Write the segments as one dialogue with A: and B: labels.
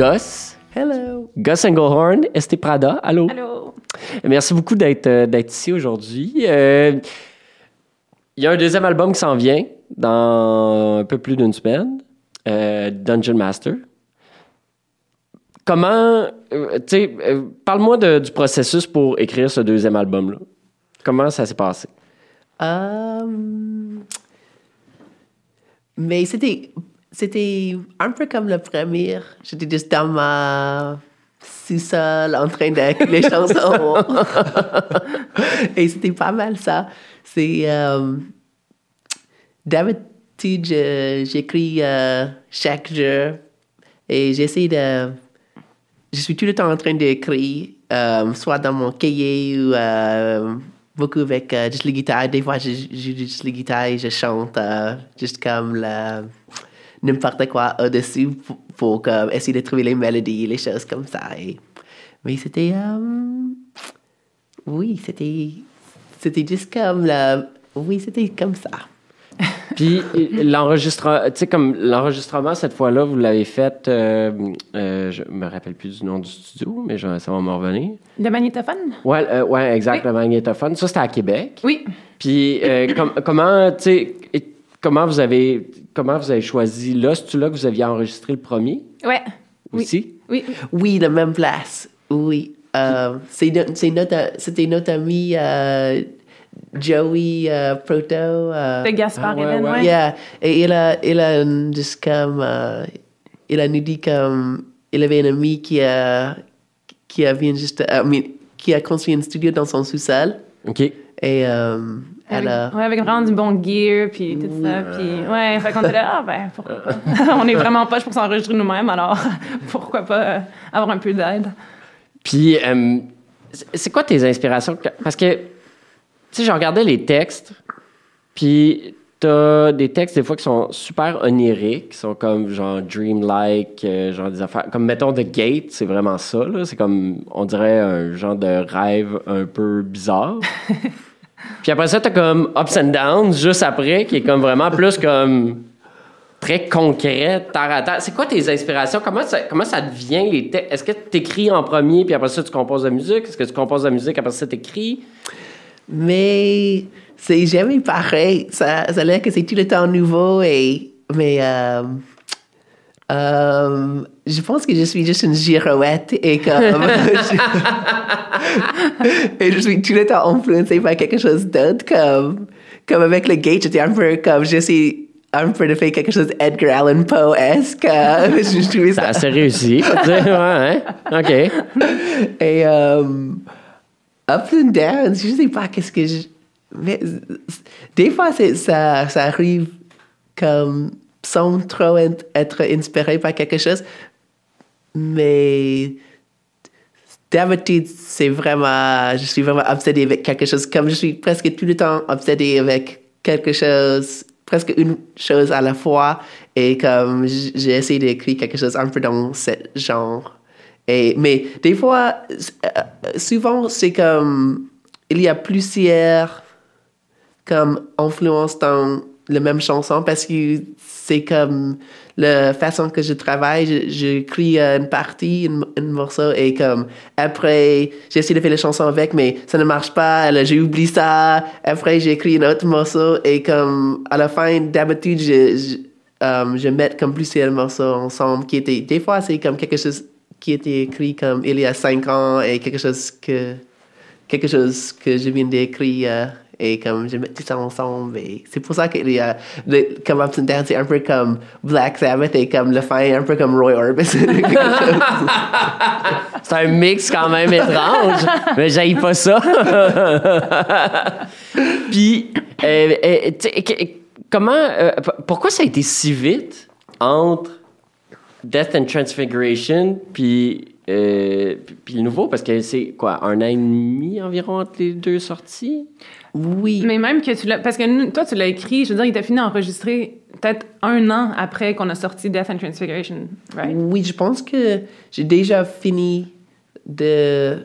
A: Gus.
B: Hello.
A: Gus Engelhorn, Esti Prada. Allô?
C: Allô.
A: Merci beaucoup d'être euh, d'être ici aujourd'hui. Euh, Il y a un deuxième album qui s'en vient dans un peu plus d'une semaine, euh, Dungeon Master. Comment, euh, tu sais, euh, parle-moi du processus pour écrire ce deuxième album-là. Comment ça s'est passé?
B: Um, mais c'était, c'était un peu comme le premier. J'étais juste dans ma sous-sol en train d'écrire les chansons. Et c'était pas mal ça. C'est. um, d'habitude, je- j'écris euh, chaque jour et j'essaie de. Je suis tout le temps en train d'écrire, euh, soit dans mon cahier ou euh, beaucoup avec euh, juste les guitares. Des fois, joue juste les guitares et je chante euh, juste comme la- n'importe quoi au-dessus pour, pour, comme, essayer de trouver les mélodies, les choses comme ça. Et- mais c'était. euh, oui, c'était. C'était juste comme la. Oui, c'était comme ça.
A: Puis l'enregistrement, tu sais, comme l'enregistrement cette fois-là, vous l'avez fait, euh, euh, je me rappelle plus du nom du studio, mais je- ça va me revenir.
C: Le magnétophone?
A: Ouais, euh, ouais, exact, le magnétophone. Ça, c'était à Québec.
C: Oui.
A: Puis euh, com- comment, tu sais, comment vous avez, comment vous avez choisi là, c'est-tu là que vous aviez enregistré le premier?
C: Ouais. Oui.
A: aussi?
C: Oui.
B: Oui, la même place. Oui. Euh, c'est no- c'est notre, c'était notre ami euh, Joey euh, Proto. euh,
C: De Gaspard
A: Ah, ouais,
C: Hélène,
A: ouais.
C: ouais.
B: Yeah. Et il a, il a juste comme, il a nous dit comme, il avait un ami qui a, qui a bien juste, I mean, qui a construit un studio dans son sous-sol.
A: OK.
B: Et euh, elle
C: Avec,
B: a,
C: ouais, avec vraiment du bon gear, puis tout ça. Puis, ouais, fait qu'on était là, ah ben, pourquoi pas. on est vraiment poche pour s'enregistrer nous-mêmes, alors pourquoi pas euh, avoir un peu d'aide.
A: Puis, euh, c'est- c'est quoi tes inspirations? Parce que, tu sais, je regardais les textes, puis t'as des textes des fois qui sont super oniriques, qui sont comme genre dreamlike, euh, genre des affaires. Comme mettons The Gate, c'est vraiment ça, là. C'est comme, on dirait un genre de rêve un peu bizarre. puis après ça, t'as comme Ups and Downs juste après, qui est comme vraiment plus comme très concret, terre à terre. C'est quoi tes inspirations? Comment ça, comment ça devient les textes? Est-ce que tu écris en premier, puis après ça, tu composes de la musique? Est-ce que tu composes de la musique, après ça, tu écris?
B: Mais c'est jamais pareil. Ça, ça a l'air que c'est tout le temps nouveau. Et, mais euh, euh, je pense que je suis juste une girouette et comme je, et je suis tout le temps influencée par quelque chose d'autre. Comme, comme avec le gate, j'étais un peu comme je suis un peu de faire quelque chose d'Edgar Allan Poe-esque. Euh, je, trouvais
A: C'est
B: ça
A: assez réussi. Ouais, hein? OK.
B: et euh, up and down, je sais pas qu'est-ce que je. Mais des fois, ça, ça arrive comme sans trop être- inspiré par quelque chose. Mais d'habitude, c'est vraiment. Je suis vraiment obsédé avec quelque chose. Comme je suis presque tout le temps obsédé avec quelque chose, presque une chose à la fois. Et comme j'ai essayé d'écrire quelque chose un peu dans ce genre. Et, mais des fois, euh, souvent, c'est comme. Il y a plusieurs comme influences dans la même chanson parce que c'est comme la façon que je travaille. J'écris euh, une partie, une, morceau et comme après, j'essaie de faire la chanson avec, mais ça ne marche pas. J'ai oublié ça. Après, j'écris un autre morceau et comme à la fin, d'habitude, je, je, euh, je mets comme plusieurs morceaux ensemble qui étaient, des fois, c'est comme quelque chose qui était écrit comme il y a cinq ans et quelque chose que quelque chose que je viens d'écrire euh, et comme je mets tout ça ensemble et c'est pour ça qu'il y a le, comme Downs c'est un peu comme Black Sabbath et comme le fin un peu comme Roy Orbison
A: C'est un mix quand même étrange, mais j'aille pas ça. Puis, euh, euh, que- comment, euh, pourquoi ça a été si vite entre Death and Transfiguration puis, euh, puis le nouveau? Parce que c'est quoi, un an et demi environ entre les deux sorties?
B: Oui
C: Mais même que tu l'as. Parce que nous- toi, tu l'as écrit, je veux dire, il t'a fini d'enregistrer peut-être un an après qu'on a sorti Death and Transfiguration, right?
B: oui je pense que j'ai déjà fini de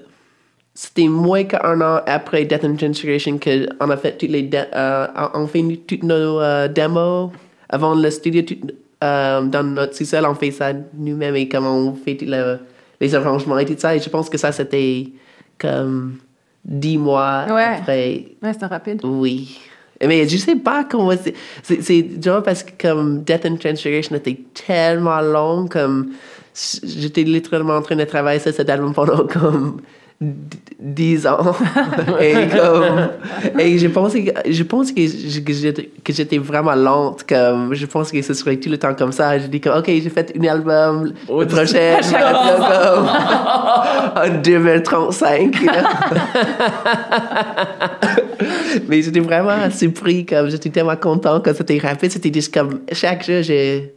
B: c'était moins qu'un an après Death and Transfiguration qu'on a fait toutes les dé- euh, on fait toutes nos euh, démos avant le studio tout- euh, dans notre sous-sol, on fait ça nous-mêmes et comme on fait le- les arrangements et tout ça. Et je pense que ça, c'était comme dix mois
C: Ouais.
B: après.
C: Ouais, c'était rapide.
B: Oui. Mais je sais pas comment c'est. C'est dur parce que comme Death and Transfiguration était tellement long, comme j'étais littéralement en train de travailler sur cet album pendant comme d- dix ans. et comme et je pense que je pense que j'étais que j'étais vraiment lente comme je pense que ce serait tout le temps comme ça. Je dis comme ok j'ai fait un album
A: Oh,
B: le prochain comme en 2035. you know. Mais j'étais vraiment surpris, comme j'étais tellement content que c'était rapide. C'était juste comme chaque jour, j'ai-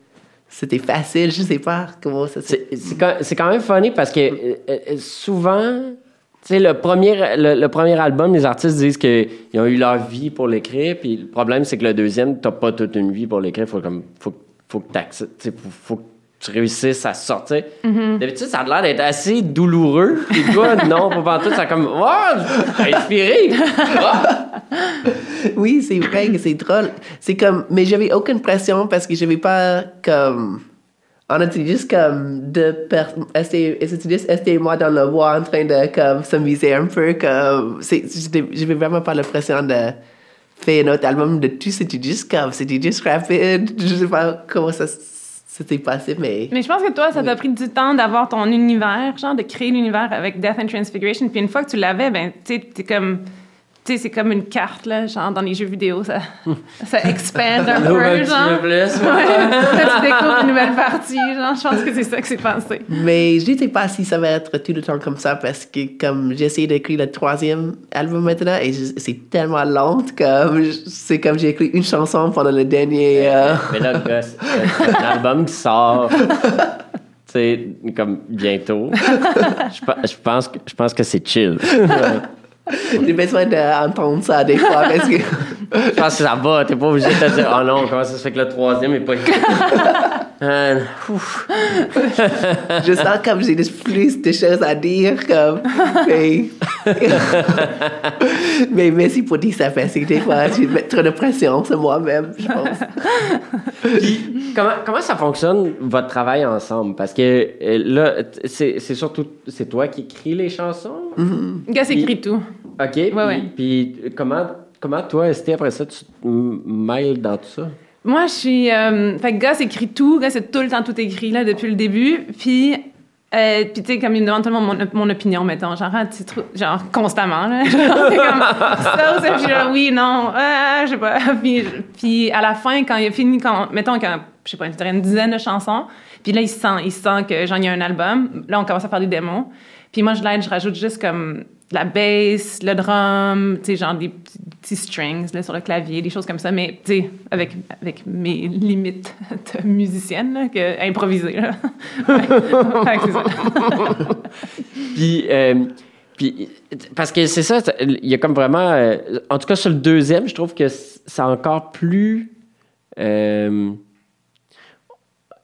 B: c'était facile. Je sais pas comment ça se.
A: C'est c'est quand, c'est quand même funny parce que euh, euh, souvent, sais, le premier, le, le premier album, les artistes disent qu'ils ont eu leur vie pour l'écrire, puis le problème, c'est que le deuxième, t'as pas toute une vie pour l'écrire. Faut, comme, faut, faut que t'acceptes, tu sais, faut, faut que tu réussisses à sortir. D'habitude, ça a l'air d'être assez douloureux. Puis toi, non, pas tout, ça comme, oh, inspiré.
B: Oui, c'est vrai que c'est drôle. C'est comme, mais j'avais aucune pression parce que j'avais pas comme. On était juste comme deux personnes. Juste Esther et moi dans le bois en train de comme s'amuser un peu. Comme, j'avais vraiment pas la pression de faire un autre album de tout. C'était juste comme, c'était juste rapide. Je sais pas comment ça s'était passé, mais.
C: Mais je pense que toi, ça t'a pris du temps d'avoir ton univers, genre de créer l'univers avec Death and Transfiguration. Puis une fois que tu l'avais, ben, tu sais, t'es comme. Tu sais, c'est comme une carte, là, genre dans les jeux vidéo, ça, ça expand un peu, genre.
A: peu plus.
C: Ouais. Là, tu découvres une nouvelle partie, genre, je pense que c'est ça que c'est passé.
B: Mais je ne sais pas si ça va être tout le temps comme ça parce que comme j'essaie d'écrire le troisième album maintenant et c'est tellement lent comme je- c'est comme j'ai écrit une chanson pendant le dernier euh,
A: Mais là, gosse, c'est un album qui sort, tu sais, comme bientôt. Je, pe- je pense que, je pense que c'est chill.
B: J'ai besoin d'entendre ça des fois parce que
A: Je pense que ça va. T'es pas obligé de te dire, oh non, comment ça se fait que le troisième est pas écrit? Euh,
B: je sens comme j'ai plus de choses à dire comme mais, mais merci pour dire ça parce que des fois je mets trop de pression sur moi-même je pense
A: comment, comment ça fonctionne, votre travail ensemble? Parce que euh, là, c'est c'est surtout c'est toi qui écris les chansons?
C: Le gars, écrit tout.
A: OK. puis,
C: ouais.
A: puis comment, comment toi, Esté, après ça, tu te mêles dans tout ça?
C: Moi, je suis. Euh, fait que Gus écrit tout. Gus, c'est tout le temps tout écrit, là, depuis le début. Puis, euh, puis tu sais, comme il me demande tellement mon, mon opinion, mettons, genre, ah, tu trou- genre, constamment, là. Genre, comme ça ou ça, puis genre, oui, non, ah, je sais pas. Puis, puis à la fin, quand il a fini, quand, mettons, quand, je sais pas, il une dizaine de chansons, puis là, il sent, il sent que, genre, il y a un album. Là, on commence à faire des démos. Puis moi, je l'aide, je rajoute juste comme la bass, le drum, tu sais, genre des petits, strings là, sur le clavier, des choses comme ça, mais tu sais, avec, avec mes limites de musicienne, là, que improviser. Là.
A: Puis, euh, puis, parce que c'est ça, il y a comme vraiment. euh, en tout cas, sur le deuxième, je trouve que c'est encore plus. euh,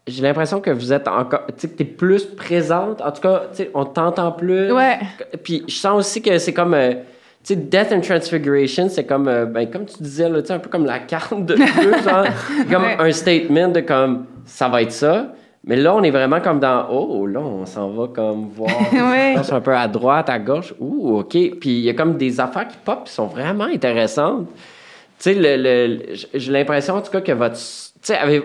A: j'ai l'impression que vous êtes encore. Tu sais, que t'es plus présente. En tout cas, tu sais, on t'entend plus.
C: Ouais.
A: Puis, je sens aussi que c'est comme. euh, tu sais, Death and Transfiguration, c'est comme, euh, ben, comme tu disais, là, tu sais, un peu comme la carte de Dieu, genre, comme
C: Ouais.
A: un statement de comme, ça va être ça. Mais là, on est vraiment comme dans, oh, là, on s'en va comme voir.
C: Ouais.
A: Un peu à droite, à gauche. Ouh, OK. Puis il y a comme des affaires qui pop qui sont vraiment intéressantes. Tu sais, le, le- j'ai- l'impression, en tout cas, que votre. Tu sais, avez,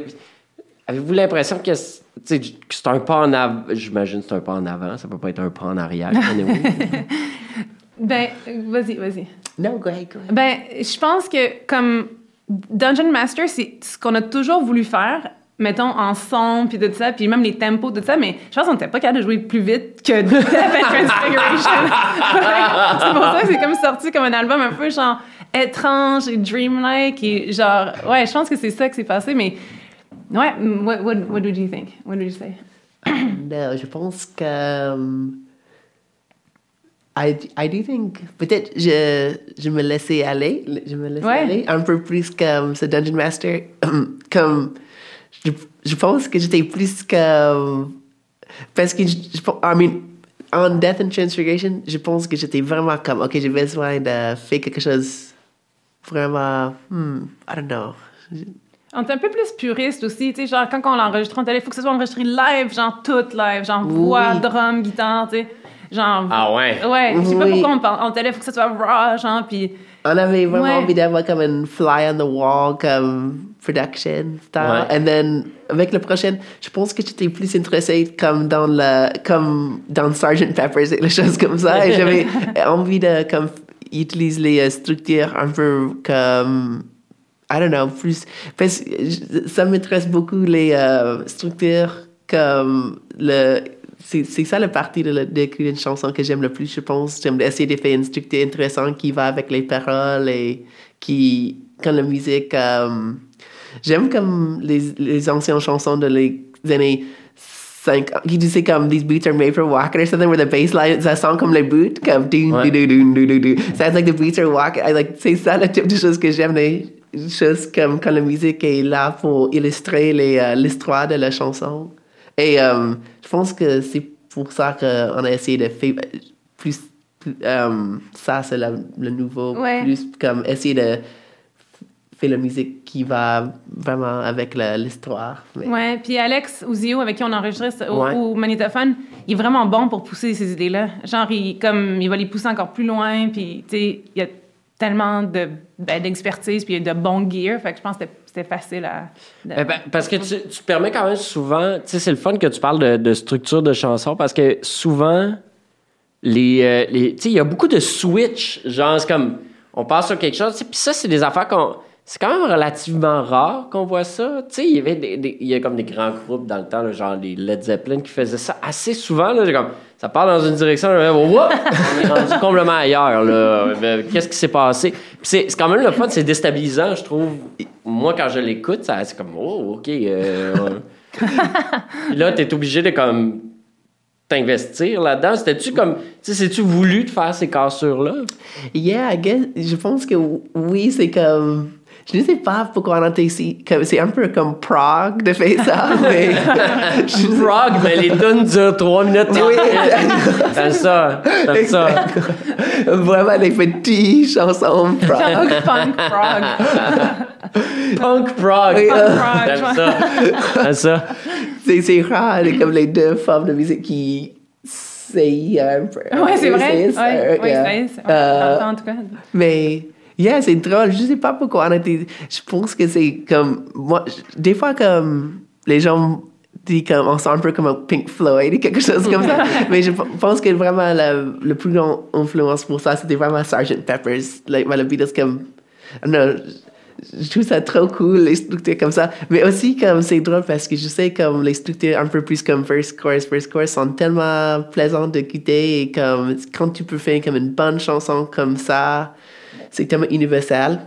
A: avez-vous l'impression que c'est un pas en avant? J'imagine que c'est un pas en avant, ça peut pas être un pas en arrière.
C: Ben, vas-y, vas-y.
B: no go ahead, go ahead.
C: Ben, je pense que comme Dungeon Master, c'est ce qu'on a toujours voulu faire, mettons, en son, puis tout ça, puis même les tempos, tout ça, mais je pense qu'on n'était pas capable de jouer plus vite que Death Transfiguration. C'est pour ça que c'est comme sorti comme un album un peu genre étrange et dreamlike, et genre, ouais, je pense que c'est ça qui s'est passé, mais ouais, what, what, what did you think? What did you say?
B: Non, je pense que. um, I, I do think. Peut-être je, je me laissais aller. Je me laissais
C: Ouais.
B: aller un peu plus comme ce Dungeon Master. comme. Je, je pense que j'étais plus comme. Parce que je, je, I mean, en Death and Transfiguration, je pense que j'étais vraiment comme, ok, j'ai besoin de faire quelque chose vraiment, hmm, I don't know.
C: On est un peu plus puriste aussi, tu sais, genre quand on l'enregistre en télé, il faut que ce soit enregistré live, genre tout live, genre voix,
B: Oui.
C: drum, guitare, tu sais. Genre.
A: Ah ouais?
C: Ouais, je sais pas
B: Oui.
C: pourquoi on parle en télé, il faut que ce soit raw, genre, puis.
B: On avait vraiment
C: Ouais.
B: envie d'avoir comme une fly on the wall comme production style.
A: Ouais.
B: And then avec le prochain, je pense que j'étais plus intéressée comme dans le comme dans Sgt Pepper's et les choses comme ça. Et j'avais envie de comme utiliser les euh, structures un peu comme I don't know plus parce que ça m'intéresse beaucoup les euh, structures comme le c'est ça la partie de d'écrire une chanson que j'aime le plus je pense. J'aime essayer de faire une structure intéressante qui va avec les paroles et qui quand la musique euh, j'aime comme les, les anciennes chansons de les années 5 qui disaient comme these beats are made for walking or something where the bass line ça sent comme les beats comme ding
A: Ouais.
B: ding ding ding ding ding sounds like the beats are walking. I like c'est ça le type de choses que j'aime les choses comme quand la musique est là pour illustrer euh, l'histoire de la chanson et euh, je pense que c'est pour ça qu'on a essayé de faire plus, plus, euh, ça c'est le nouveau
C: Ouais.
B: plus comme essayer de faire la musique qui va vraiment avec l'histoire Mais-
C: Ouais, puis Alex Ouzio, avec qui on enregistre au,
A: Ouais.
C: au Magnétophone, il est vraiment bon pour pousser ces idées-là. Genre, il, comme, il va les pousser encore plus loin, puis, tu sais, il y a tellement de, ben, d'expertise, puis de bon gear, fait que je pense que c'était, facile à...
A: Eh ben, parce que tu, tu permets quand même souvent, tu sais, c'est le fun que tu parles de, de structure de chanson parce que souvent, les, euh, les tu sais, il y a beaucoup de switch, genre, c'est comme, on passe sur quelque chose, puis ça, c'est des affaires qu'on, c'est quand même relativement rare qu'on voit ça, tu sais, il y avait des, des- il y a comme des grands groupes dans le temps, genre les Led Zeppelin qui faisaient ça assez souvent, là, comme, ça part dans une direction, là, on est rendu complètement ailleurs, Euh, qu'est-ce qui s'est passé? C'est, quand même le fun, c'est déstabilisant, je trouve, moi, quand je l'écoute, c'est comme, oh, OK, euh, là, t'es obligé de comme t'investir là-dedans. C'était-tu comme, tu sais, c'est-tu voulu de faire ces cassures-là?
B: Yeah, I guess, je pense que oui, c'est comme. Je ne sais pas pourquoi on a été ici. C'est un peu comme Prague de faire ça, mais.
A: Frog, mais les tunes durent 3 minutes.
B: Oui,
A: T'aimes ça, t'aimes ça.
B: Vraiment les petites chansons Prague.
C: Punk, punk, prog.
A: Punk prog.
B: Oui, euh,
C: ouais.
A: ça, t'aimes ça.
B: c'est rare, c'est comme les deux formes de musique qui. C'est un peu.
C: Ouais, c'est vrai. Ouais, ouais, ouais,
B: Euh,
C: en tout cas.
B: Mais, yeah, c'est drôle. Je sais pas pourquoi on a été. Je pense que c'est comme. Moi, je- des fois, comme. Les gens disent comme. On sent un peu comme un Pink Floyd ou quelque chose comme ça. Mais je pense que vraiment, la, le plus grand influence pour ça, c'était vraiment Sgt. Pepper's. Like, Beatles, comme. Non, je trouve ça trop cool, les structures comme ça. Mais aussi, comme, c'est drôle parce que je sais, comme, les structures un peu plus comme first chorus, first chorus sont tellement plaisantes d'écouter et comme, quand tu peux faire comme une bonne chanson comme ça, c'est tellement universel.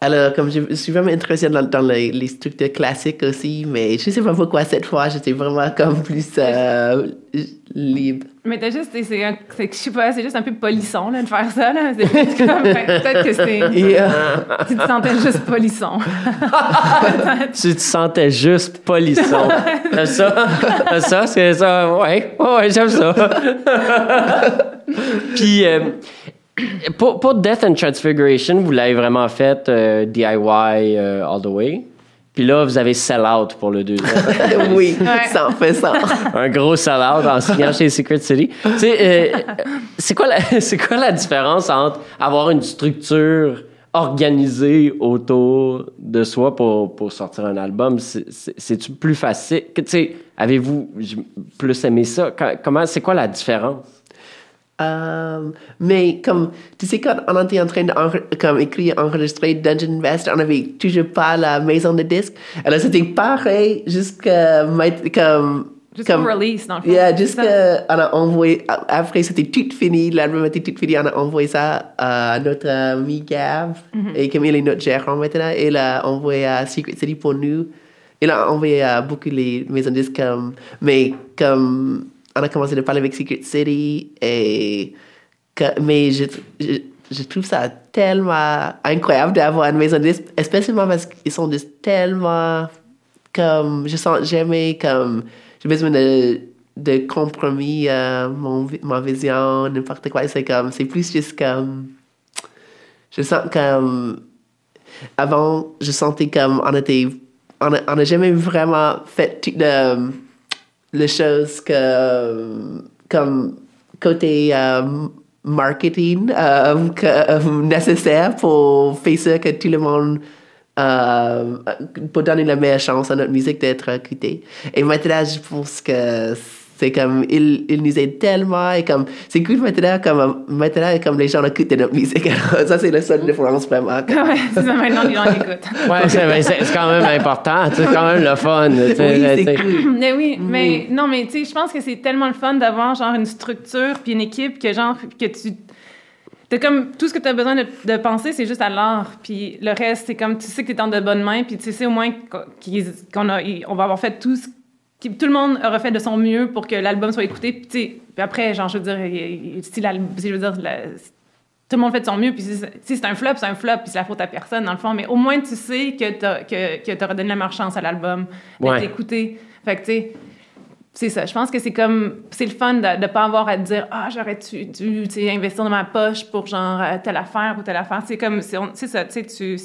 B: Alors, comme je, je suis vraiment intéressée dans, dans les, les structures classiques aussi, mais je sais pas pourquoi cette fois, j'étais vraiment comme plus euh, libre.
C: Mais t'as juste, c'est, c'est, un- c'est- je sais pas, c'est juste un peu polisson, là, de faire ça, là. C'est que peut-être que c'est,
B: euh,
C: tu te sentais juste polisson.
A: Tu te sentais juste polisson. Ça? Ça? C'est ça? Ouais, ouais, ouais, j'aime ça. Puis, euh, pour, pour Death and Transfiguration, vous l'avez vraiment fait euh, DIY euh, all the way. Puis là, vous avez Sell Out pour le deuxième.
B: oui,
C: Ouais.
B: ça en fait ça.
A: un gros sell-out en signant chez Secret City. Tu sais, euh, c'est quoi, la, c'est quoi la différence entre avoir une structure organisée autour de soi pour, pour sortir un album? C'est- c'est- C'est-tu plus facile? Tu sais, avez-vous plus aimé ça? Comment, c'est quoi la différence?
B: Euh, mais comme, tu sais, quand on était en train d'écrire, enregistrer Dungeon Master, on n'avait toujours pas la maison de disques. Alors, c'était pareil jusqu'à comme...
C: Jusqu'au release, dans le fond.
B: Yeah, jusqu'à on a envoyé, après c'était tout fini, l'album était tout fini, on a envoyé ça à notre ami Gav,
C: Mm-hmm.
B: et comme il est notre gérant maintenant, il a envoyé à Secret City pour nous. Il a envoyé à beaucoup les maisons de disques, comme, mais comme on a commencé à parler avec Secret City, et mais je, je, trouve ça tellement incroyable d'avoir une maison de disques, spécialement parce qu'ils sont juste tellement comme je sens jamais comme j'ai besoin de de compromis euh, mon ma vision n'importe quoi. C'est comme c'est plus juste comme je sens comme avant, je sentais comme on était, on a, on a jamais vraiment fait toutes les, les choses que, comme côté euh, marketing euh, euh, nécessaire pour faire ça que tout le monde euh, pour donner la meilleure chance à notre musique d'être écoutée. Et maintenant, je pense que c'est comme, il, il nous aide tellement et comme, c'est cool maintenant, comme, maintenant, comme les gens écoutent notre musique. Alors, ça, c'est la seule différence vraiment.
C: Ouais, c'est ça, maintenant, les gens l'écoutent.
A: Ouais, c'est c'est- c'est quand même important. C'est quand même le fun.
B: Oui, c'est cool.
C: Mais oui, mais non, mais tu sais, je pense que c'est tellement le fun d'avoir genre une structure puis une équipe que genre que tu t'as comme tout ce que tu as besoin de, de penser, c'est juste à l'art. Puis le reste, c'est comme tu sais que tu es dans de bonnes mains, puis tu sais au moins qu'on qu'on a, on va avoir fait tout ce tout le monde aura fait de son mieux pour que l'album soit écouté. Puis, après, genre, je veux dire, si, je veux dire, la- tout le monde fait de son mieux, puis si c'est- si c'est un flop, c'est un flop, puis c'est la faute à personne, dans le fond. Mais au moins, tu sais que tu que, que auras donné la meilleure chance à l'album, d'être
A: Ouais.
C: écouté. Fait que, tu sais, c'est ça. Je pense que c'est comme. C'est le fun de ne pas avoir à te dire Ah, j'aurais dû, investir dans ma poche pour genre telle affaire ou telle affaire. C'est comme. C'est ça. Tu sais, tu,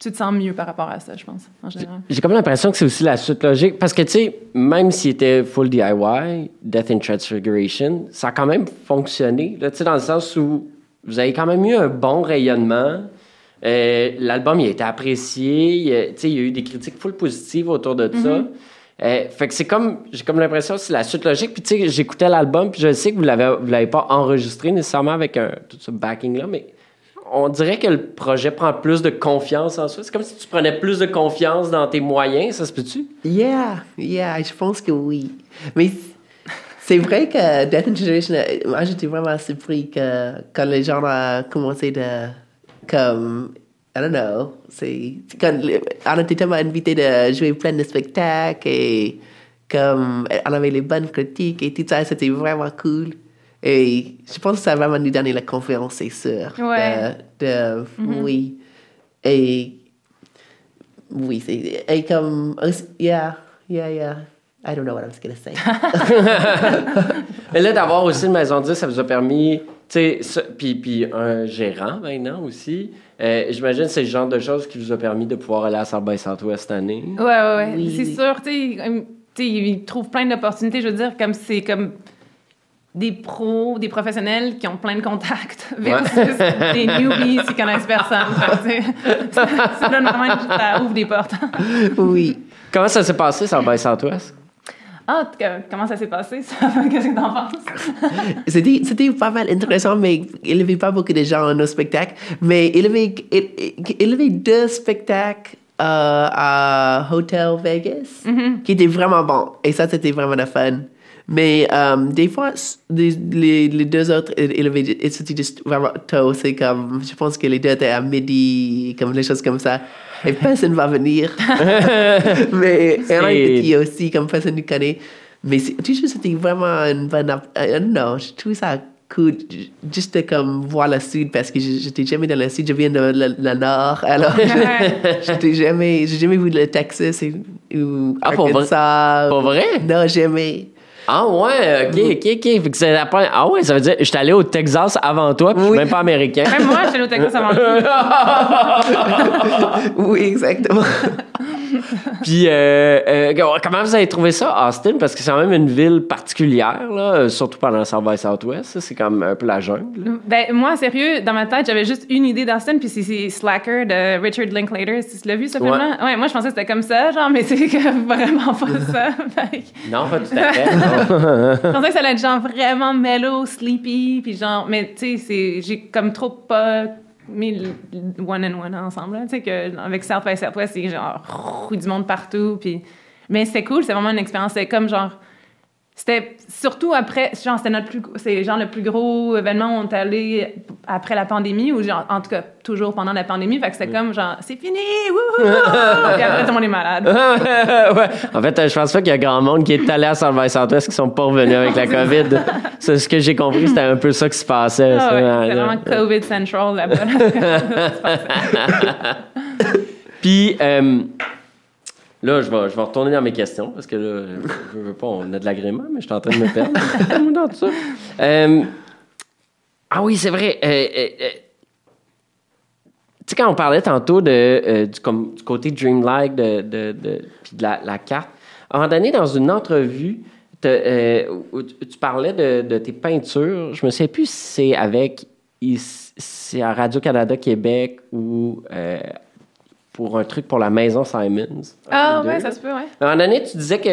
C: tu te sens mieux par rapport à ça, je pense, en général.
A: J'ai comme l'impression que c'est aussi la suite logique. Parce que, tu sais, même s'il était full DIY, Death in Transfiguration, ça a quand même fonctionné. Tu sais, dans le sens où vous avez quand même eu un bon rayonnement. Euh, L'album, il a été apprécié. Tu sais, il y a eu des critiques full positives autour de ça. Euh, fait que c'est comme, j'ai comme l'impression que c'est la suite logique. Puis, tu sais, j'écoutais l'album, puis je sais que vous l'avez, vous l'avez pas enregistré nécessairement avec un, tout ce backing-là, mais on dirait que le projet prend plus de confiance en soi. C'est comme si tu prenais plus de confiance dans tes moyens, ça se peut-tu?
B: Yeah, yeah, je pense que oui. Mais c'est vrai que Death Generation, euh, moi j'étais vraiment surpris que quand les gens ont commencé de. Comme. I don't know. C'est. Quand on était tellement invités de jouer plein de spectacles et comme on avait les bonnes critiques et tout ça, c'était vraiment cool. Et je pense que ça a vraiment nous donné la confiance, c'est sûr.
C: Ouais.
B: De, de- Oui. Et oui, c'est. Et comme. Yeah, yeah, yeah. I don't know what I was going to say.
A: Mais là, d'avoir aussi une maison de disques, ça vous a permis, tu sais, puis, puis un gérant maintenant aussi. Euh, J'imagine que c'est le genre de choses qui vous a permis de pouvoir aller à South by Southwest cette année.
C: Ouais, ouais, ouais.
B: Oui,
C: c'est sûr, tu sais, tu sais, ils trouvent plein d'opportunités, je veux dire, comme c'est comme des pros, des professionnels qui ont plein de contacts versus des newbies qui connaissent personne. Fait que, tu sais, ça, ça donne vraiment, ça ouvre des portes.
B: oui.
A: Comment ça s'est passé, South by Southwest?
C: Ah, que- comment ça s'est passé, ça? Qu'est-ce que t'en penses?
B: C'était, c'était pas mal intéressant, mais il n'y avait pas beaucoup de gens à nos spectacles. Mais il y avait, il, il y avait deux spectacles euh, à Hotel Vegas qui étaient vraiment bons. Et ça, c'était vraiment le fun. Mais euh, des fois, les, les, les deux autres, c'était juste vraiment tôt. C'est comme, je pense que les deux étaient à midi, comme les choses comme ça. Et personne va venir. mais il y en a
A: C'est-
B: un petit aussi, comme personne ne connaît. Mais tu sais, c'était vraiment une bonne. don't know, je trouve ça cool, ju- juste de comme voir le sud, parce que je- j'étais jamais dans le sud, je viens de le, le nord, alors j'étais jamais, j'ai jamais vu le Texas ou
A: Ah, pour vrai?
B: Arkansas.
A: Pour vrai?
B: Non, jamais.
A: Ah ouais, ok, ok, ok. Fait que c'est la première- Ah ouais, ça veut dire, je suis allé au Texas avant toi, puis je suis
B: Oui.
A: même pas américain.
C: Même moi, j'étais au Texas avant lui.
B: Oui, exactement.
A: Puis, euh, euh, comment vous avez trouvé ça, Austin? Parce que c'est quand même une ville particulière, là, surtout pendant South by Southwest. ça, C'est comme un peu la jungle. là.
C: Ben, moi, sérieux, dans ma tête, j'avais juste une idée d'Austin, puis c'est- Slacker de Richard Linklater. Tu l'as vu, ce film-là? Ouais, moi, je pensais que c'était comme ça, genre, mais c'est vraiment pas ça.
A: Non, pas tout à fait.
C: Je pensais que ça allait être genre vraiment mellow, sleepy, puis genre, mais tu sais, c'est- j'ai comme trop pas mis le one and one ensemble, tu sais, que avec South by Southwest, c'est genre du monde partout, puis. Mais c'était cool, c'est vraiment une expérience, c'est comme genre. C'était surtout après, genre, c'était notre plus, c'est genre le plus gros événement où on est allé après la pandémie, ou genre, en tout cas, toujours pendant la pandémie, fait que c'était comme genre, c'est fini, wouhou! Puis après, tout le monde est malade.
A: ouais. En fait, je pense pas qu'il y a grand monde qui est allé à South by Southwest qui sont pas revenus avec la COVID? C'est ce que j'ai compris, c'était un peu ça qui se passait.
C: Ah ouais, c'est vraiment COVID Central là-bas.
A: Puis, euh, là, je vais, je vais retourner dans mes questions parce que là, je veux pas, on a de l'agrément, mais je suis en train de me perdre dans tout ça. Euh, ah oui, c'est vrai. euh, euh, euh, sais, quand on parlait tantôt de, du, comme, du côté dreamlike de, de, de, puis de la, la carte, à un moment donné, dans une entrevue, où tu tu parlais de, de tes peintures. Je me sais plus si c'est avec c'est à Radio-Canada Québec ou pour un truc pour la maison Simons.
C: Ah ouais, ça se peut, ouais.
A: À un moment donné, tu disais que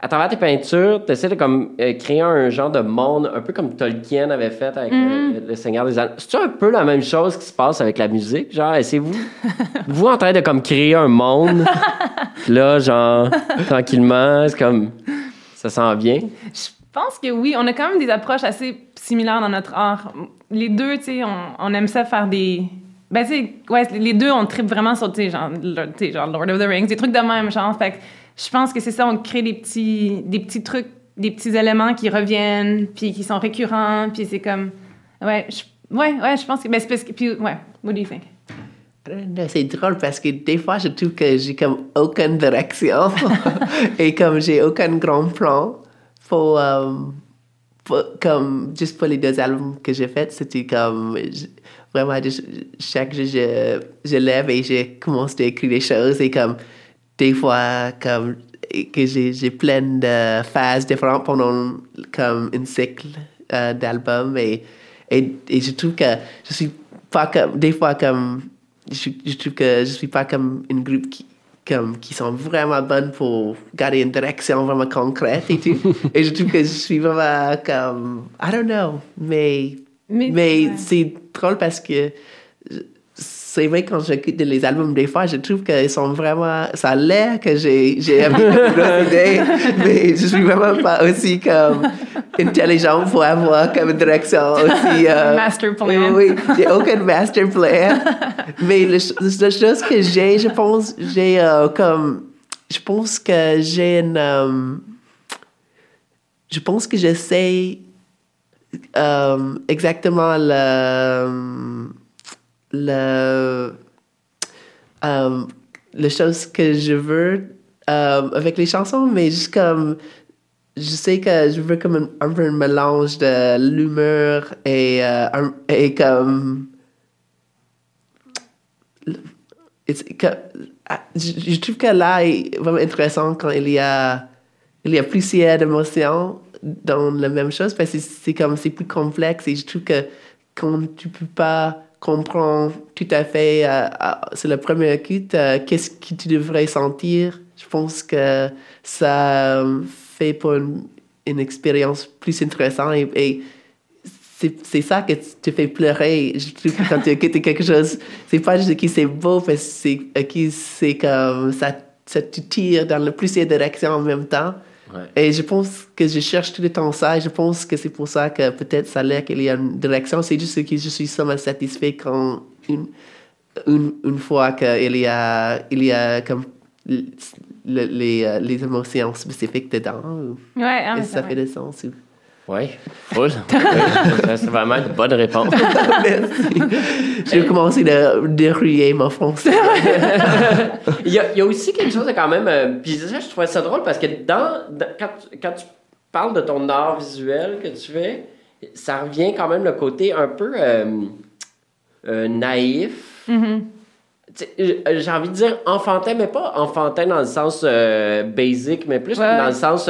A: à travers tes peintures, tu essaies de comme, euh, créer un genre de monde, un peu comme Tolkien avait fait avec
C: Mm-hmm.
A: euh, Le Seigneur des Anneaux. C'est un peu la même chose qui se passe avec la musique? Genre, essayez-vous vous en train de comme créer un monde? Là, genre, tranquillement, c'est comme ça s'en vient?
C: Je pense que oui, on a quand même des approches assez similaires dans notre art. Les deux, tu sais, on, on aime ça faire des. Ben, tu ouais, les deux, on tripe vraiment sur, tu sais, genre, Lord of the Rings, des trucs de même, genre. Fait je pense que c'est ça, on crée des petits, des petits trucs, des petits éléments qui reviennent, puis qui sont récurrents, puis c'est comme. Ouais, je, ouais, ouais, je pense que. Ben, c'est parce que. Puis, ouais, what do you think?
B: Know, C'est drôle parce que des fois, je trouve que j'ai comme aucune direction et comme j'ai aucun grand plan pour, euh, pour- comme, juste pour les deux albums que j'ai faits, c'était comme, vraiment, juste, chaque jour, je, je lève et je commence à écrire des choses et comme, des fois, comme, que j'ai j'ai plein de phases différentes pendant comme un cycle euh, d'albums et, et, et je trouve que je suis pas comme, des fois comme, je, je trouve que je suis pas comme une groupe qui, comme, qui sont vraiment bonnes pour garder une direction vraiment concrète et tout. et je trouve que je suis vraiment comme, I don't know, mais,
C: Mais-
B: mais,
C: ouais.
B: c'est drôle parce que c'est vrai quand j'écoute les albums des fois je trouve qu'ils sont vraiment ça a l'air que j'ai j'ai idée mais je suis vraiment pas aussi comme intelligent pour avoir comme direction aussi euh,
C: Master plan.
B: oui, oui j'ai aucun master plan mais le, la chose que j'ai je pense j'ai euh, comme je pense que j'ai une euh, je pense que j'essaie euh, exactement le, le, euh, les choses que je veux euh, avec les chansons, mais juste comme je sais que je veux comme un, peu un mélange de l'humeur et, et comme ah, je, je trouve que là est vraiment intéressant quand il y a il y a plusieurs émotions dans la même chose parce que c'est c'est comme c'est plus complexe et je trouve que quand tu peux pas comprendre tout à fait euh, euh, c'est le premier écoute euh, qu'est-ce que tu devrais sentir je pense que ça euh, fait pour une, expérience plus intéressante et, et c'est c'est ça que te fait pleurer. Je trouve que quand tu écoutes quelque chose, c'est pas juste que c'est beau, mais c'est que c'est comme ça, ça te tire dans plusieurs directions en même temps.
A: Ouais.
B: Et je pense que je cherche tout le temps ça. Et je pense que c'est pour ça que peut-être ça a l'air qu'il y a une direction. C'est juste que je suis seulement satisfait quand une, une, une fois qu'il y a, il y a comme le- le- les, euh, les émotions spécifiques dedans.
C: Ouais, ah,
B: ça fait du sens? ou-
A: Oui, full. C'est vraiment une bonne réponse.
B: Merci. Je vais commencer à dérouiller mon français.
A: Il y, a, il y a aussi quelque chose de quand même. euh, puis ça, je trouvais ça drôle parce que dans, dans- quand, tu- quand tu parles de ton art visuel que tu fais, ça revient quand même le côté un peu euh, euh, naïf.
C: Mhm.
A: Sais, euh, J'ai envie de dire enfantin, mais pas enfantin dans le sens euh, basic, mais plus
C: Ouais.
A: dans le sens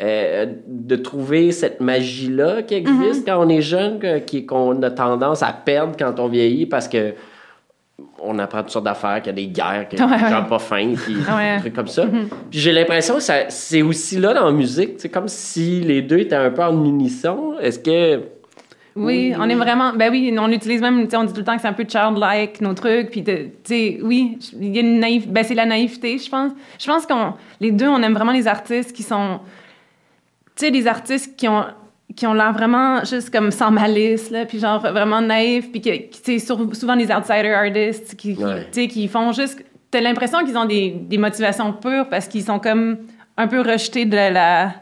A: euh, de trouver cette magie-là qui existe quand on est jeune, qu'on a tendance à perdre quand on vieillit parce que on apprend toutes sortes d'affaires, qu'il y a des guerres, qu'il y a des gens pas fins, puis
C: Ouais.
A: des trucs comme ça. Puis j'ai l'impression que c'est aussi là dans la musique, c'est comme si les deux étaient un peu en unisson. Est-ce que...
C: Oui, on est vraiment. Ben oui, on utilise même, on dit tout le temps que c'est un peu childlike, nos trucs. Puis, tu sais, oui, il y a une naïf. Ben, c'est la naïveté, je pense. Je pense qu'on. Les deux, on aime vraiment les artistes qui sont. Tu sais, des artistes qui ont qui ont l'air vraiment juste comme sans malice, là, puis genre vraiment naïfs, puis que, qui, tu sais, souvent des outsider artists qui,
A: Ouais.
C: tu sais, qui font juste... T'as l'impression qu'ils ont des, des motivations pures parce qu'ils sont comme un peu rejetés de la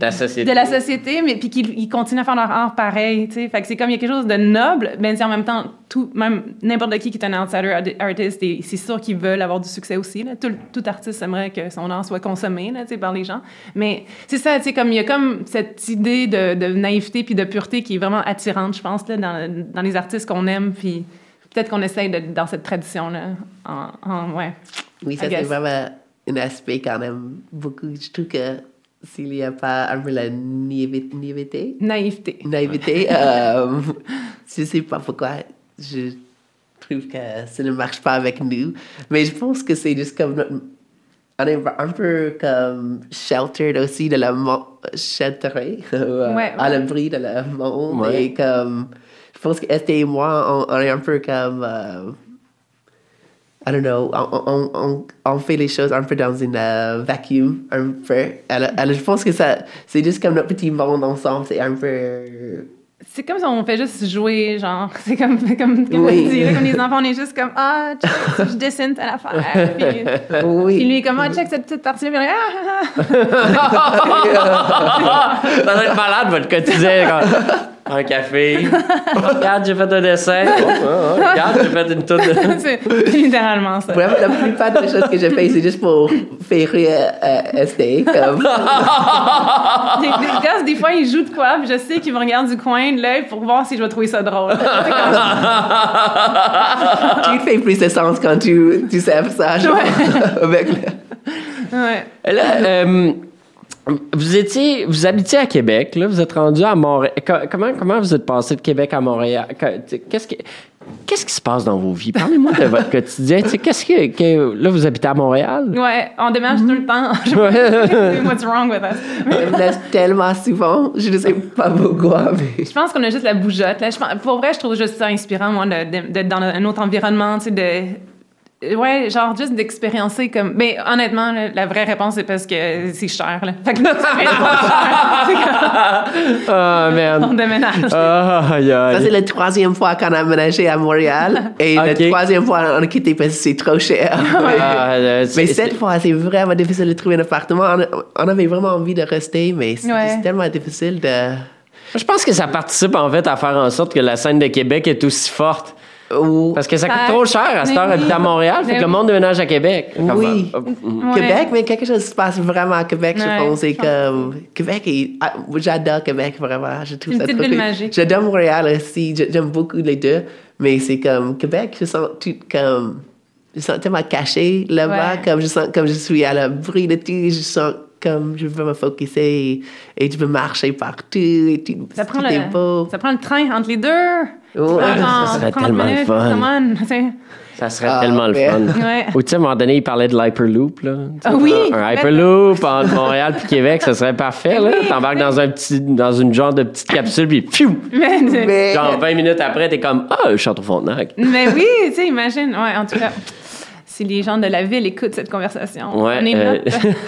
A: la société?
C: de la société, mais puis qu'ils ils continuent à faire leur art pareil, tu sais. Fait que c'est comme il y a quelque chose de noble, mais en même temps tout, même n'importe qui qui est un outsider art- artist, et c'est sûr qu'ils veulent avoir du succès aussi. Là. Tout, tout artiste aimerait que son art soit consommé, là, tu sais, par les gens. Mais c'est ça, tu sais, comme il y a comme cette idée de, de naïveté puis de pureté qui est vraiment attirante, je pense, là, dans, dans les artistes qu'on aime, puis peut-être qu'on essaye d'être dans cette tradition-là. En, en- ouais.
B: Oui, ça c'est vraiment un aspect quand même beaucoup. Je trouve que s'il n'y a pas un peu la naïveté,
C: Naïveté.
B: naïveté, euh, je sais pas pourquoi je trouve que ça ne marche pas avec nous. Mais je pense que c'est juste comme notre- on est un peu comme sheltered aussi de la monde, shelteré, euh,
C: Ouais,
B: à
C: ouais.
B: l'abri de le monde.
A: Ouais.
B: Et comme, je pense que Estée et moi, on, on est un peu comme, euh, I don't know, on, on, on, on choses un peu dans une euh, vacuum, un peu. Alors, alors, je pense que ça, c'est juste comme notre petit monde ensemble, c'est un peu...
C: C'est comme si on fait juste jouer, genre. C'est comme, comme, comme,
B: Oui.
C: on dit, là, comme les enfants, on est juste comme, ah, check, je dessine telle affaire. Puis, puis
B: Oui.
C: lui, comme, ah, check cette petite partie-là. Puis, ah, ah, ah.
A: ça doit être malade, votre quotidien. quand- Un café. Regarde, j'ai fait un dessin. Oh, oh, oh, Regarde, j'ai fait une toute. de-
C: c'est littéralement ça.
B: Vraiment, la plupart des choses que je fais, c'est juste pour faire rire euh, Estée. Comme,
C: Les, les gars, des fois, ils jouent de quoi, puis je sais qu'ils me regardent du coin de l'œil pour voir si je vais trouver ça drôle.
B: Tu fais plus de sens quand tu, tu sais ça, genre, avec le...
C: ouais.
A: Et Là, euh, vous étiez, vous habitiez à Québec, là, vous êtes rendu à Montréal. Co- Comment, comment vous êtes passé de Québec à Montréal? Qu'est-ce qui, qu'est-ce qui se passe dans vos vies? Parlez-moi de votre quotidien. Tu sais, Qu'est-ce que, que- là, vous habitez à Montréal?
C: Ouais, on déménage tout le temps. Je. What's wrong with us?
B: Me laisse tellement souvent, je ne sais pas pourquoi, mais...
C: Je pense qu'on a juste la bougeotte. Là. Je pense- pour vrai, je trouve juste ça inspirant, moi, d'être dans un autre environnement, tu sais, de... Ouais, genre juste d'expériencer comme... Mais honnêtement, là, la vraie réponse, c'est parce que c'est cher, là. Fait que là.
A: Ah,
C: on
A: merde.
C: déménage.
A: Ah,
B: Ça, c'est la troisième fois qu'on a aménagé à Montréal. Et la troisième fois, on a quitté parce que c'est trop cher.
A: Ah, euh,
B: Mais cette fois, c'est vraiment difficile de trouver un appartement. On, on avait vraiment envie de rester, mais c'est
C: Ouais.
B: c'est tellement difficile de...
A: Je pense que ça participe, en fait, à faire en sorte que la scène de Québec est aussi forte.
B: Ou-
A: Parce que ça coûte trop cher à cette heure
C: oui.
A: habiter à Montréal, fait que le monde déménage à Québec. Comme,
B: Oui.
C: Ouais.
B: Québec, mais quelque chose se passe vraiment à Québec, je
C: Ouais,
B: pense.
C: je pense
B: comme, Québec, est- ah, j'adore Québec, vraiment. Je trouve
C: Une
B: ça trop cool.
C: magique.
B: J'adore Montréal aussi. J'aime beaucoup les deux. Mais c'est comme Québec, je sens tout comme. Je sens tellement caché là-bas.
C: Ouais.
B: Comme je sens comme je suis à l'abri de tout. Je sens comme je veux me focuser et, et je veux marcher partout. Et tout,
C: Ça prend,
B: tout est
C: le,
B: beau.
C: ça prend le train entre les deux.
B: Ouais.
C: Ah, genre,
A: Ça serait
C: 30
A: tellement le
C: minutes,
A: fun.
C: on.
A: Ça serait
B: Ah,
A: tellement le
B: ouais.
A: fun.
C: Ouais.
A: Ou tu sais, à un moment donné, il parlait de l'Hyperloop. Là. Tu sais,
C: Ah oui,
A: Un. Hyperloop entre Montréal et Québec, ça serait parfait. Là. T'embarques dans, un petit, dans une genre de petite capsule, puis pfiou! Genre 20 minutes après, t'es comme Ah, Château-Frontenac.
C: mais oui, tu sais, imagine. Ouais, en tout cas, si les gens de la ville écoutent cette conversation,
A: Ouais.
C: on est
A: euh,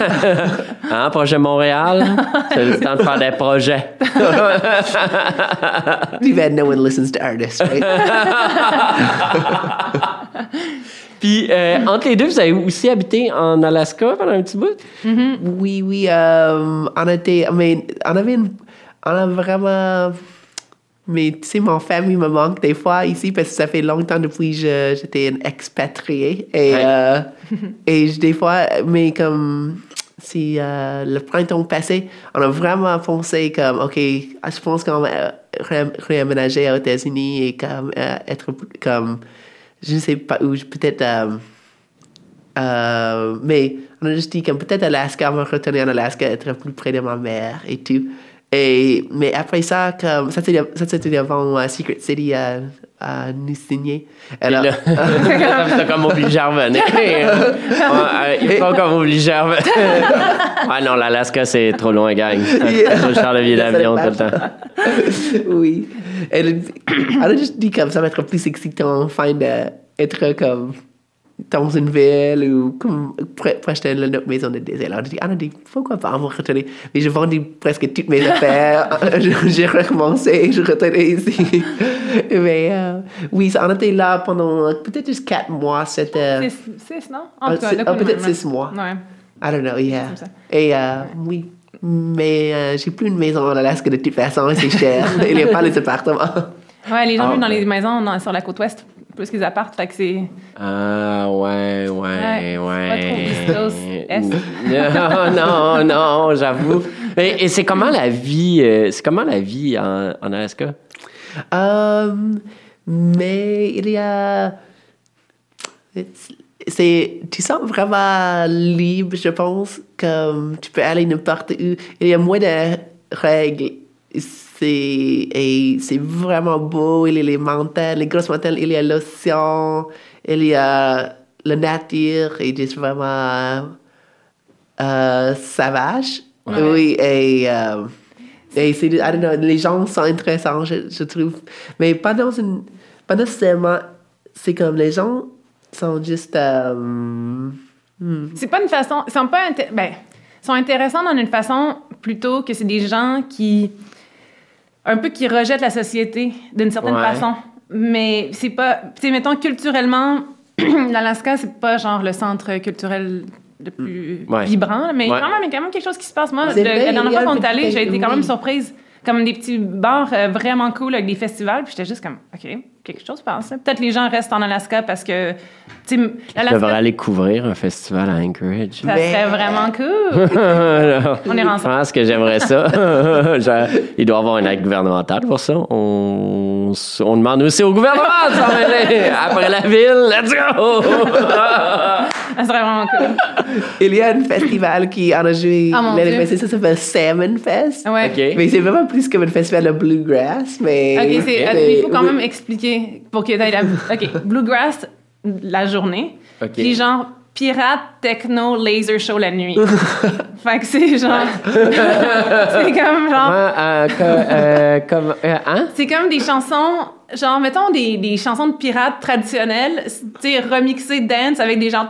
A: hein, projet Montréal, c'est le temps de faire des projets.
B: Too bad no one listens to artists, right?
A: Puis, euh, entre les deux, vous avez aussi habité en Alaska pendant un petit bout?
B: Oui, oui, euh, on était, mais on avait une, on a vraiment, mais tu sais, mon famille me manque des fois ici parce que ça fait longtemps depuis que j'étais une expatriée et,
A: Ouais.
B: euh, et je- des fois, mais comme, si euh, le printemps passé, on a vraiment pensé comme, ok, je pense qu'on va ré- réaménager aux États-Unis et comme, euh, être comme, je ne sais pas où, peut-être, mais on a juste dit comme peut-être Alaska, on va retourner en Alaska, être plus près de ma mère et tout. Et, mais après ça, comme, ça c'était avant euh, Secret City à, à nous signer.
A: Et
B: Alors,
A: là, a comme obligé à revenir. Euh, il faut comme obligé à revenir. Ah non, l'Alaska, c'est trop loin, gang. Je charge le billet d'avion tout le temps.
B: oui. Elle, elle a juste dit comme ça va être plus excitant enfin d'être comme dans une ville ou comme près, de notre maison de désert. Alors, j'ai dit, Anna dit, pourquoi pas, va retourner. Mais j'ai vendu presque toutes mes affaires. Je- j'ai recommencé, je retournais ici. Mais euh, oui, ça, on était là pendant euh, peut-être juste quatre mois. C'était,
C: Six, six, non? En
B: Ah,
C: tout cas,
B: ah, peut-être six mois.
C: Ouais.
B: I don't know, yeah. Et euh, oui, mais euh, j'ai plus une maison en Alaska de toute façon, c'est cher. Il n'y a pas les appartements.
C: Ouais, les gens
A: Ah,
C: vivent dans les maisons dans- sur la côte ouest, plus qu'ils appartent, fait que c'est.
A: Ah, ouais, ouais,
C: Ouais,
A: ouais.
C: pas trop.
A: Non, non, non, j'avoue. Et, et c'est comment la vie, euh, c'est comment la vie en, en Alaska?
B: Euh, mais il y a c'est tu sens vraiment libre je pense comme tu peux aller n'importe où il y a moins de règles c'est et c'est vraiment beau il y a les montagnes les grosses montagnes il y a l'océan il y a la nature et juste vraiment euh, sauvage
C: Ouais.
B: oui et euh, et c'est, I don't know, les gens sont intéressants, je, je trouve. Mais pas dans une. Pas nécessairement. C'est comme les gens sont juste. euh, hmm.
C: C'est pas une façon. Sont pas. Ben, sont intéressants dans une façon plutôt que c'est des gens qui. Un peu qui rejettent la société d'une certaine
A: Ouais.
C: façon. Mais c'est pas. Tu sais, mettons, culturellement, l'Alaska, c'est pas genre le centre culturel le plus
A: Ouais.
C: vibrant, mais
A: Ouais.
C: quand même, il y a quand même quelque chose qui se passe. Moi, le- la dernière
B: il y a
C: fois qu'on est allé, j'ai été quand même
B: oui.
C: surprise. Comme des petits bars euh, vraiment cool avec des festivals, puis j'étais juste comme, OK, quelque chose passe. là. Peut-être les gens restent en Alaska parce que, tu sais,
A: Je devrais aller couvrir un festival à Anchorage.
C: ça
B: Mais-
C: serait vraiment cool. On est
A: Je
C: ensemble.
A: pense que j'aimerais ça. Genre, il doit y avoir une aide gouvernementale pour ça. On demande aussi au gouvernement de s'en mêler. Après la ville, let's go!
C: Ça serait vraiment cool.
B: Il y a un festival qui en a joué
C: mon
B: l'année passée, ça s'appelle Salmon Fest.
C: Ouais.
B: Mais c'est vraiment plus comme un festival de bluegrass, mais.
C: OK, c'est- euh,
B: mais-
C: il faut quand
B: oui.
C: même expliquer pour que t'ailles la... OK, Bluegrass, la journée.
A: OK.
C: Puis genre, pirate, techno, laser show la nuit. fait que c'est genre... c'est comme genre...
A: Ouais, euh, euh, comme, euh, hein?
C: C'est comme des chansons, genre, mettons des, des chansons de pirates traditionnelles, tu sais, remixées dance avec des gens.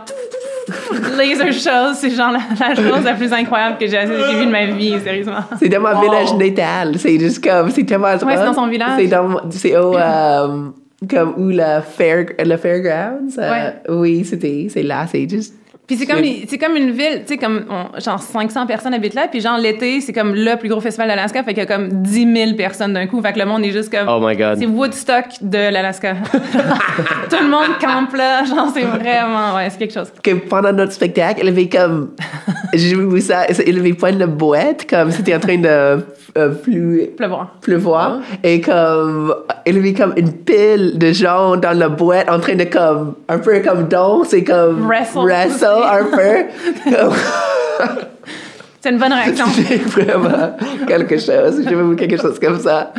C: Laser shows, c'est genre la, la chose la plus incroyable que j'ai vue de ma vie, sérieusement.
B: C'est dans mon village natal. C'est juste comme. C'est tellement.
C: Ouais, c'est dans son village.
B: C'est dans. C'est au. euh, comme où la fair, le fairgrounds. euh,
C: Ouais.
B: Oui, c'était. C'est là. C'est juste.
C: Puis c'est comme, c'est comme une ville, tu sais, comme on- genre 500 personnes habitent là, puis genre l'été, c'est comme le plus gros festival d'Alaska, fait qu'il y a comme 10 000 personnes d'un coup, fait que le monde est juste comme.
A: Oh my God.
C: C'est Woodstock de l'Alaska. Tout le monde campe là, genre c'est vraiment, ouais, c'est quelque chose.
B: que pendant notre spectacle, il avait comme. J'ai vu ça, il avait plein de boîtes, comme c'était en train de euh, plus,
C: Pleuvoir.
B: pleuvoir. Et comme. Il avait comme une pile de gens dans la boîte en train de comme. Un peu comme danse et comme.
C: Wrestle.
B: Wrestle un peu. Comme-
C: C'est une bonne réaction.
B: C'était vraiment quelque chose. J'ai jamais vu quelque chose comme ça.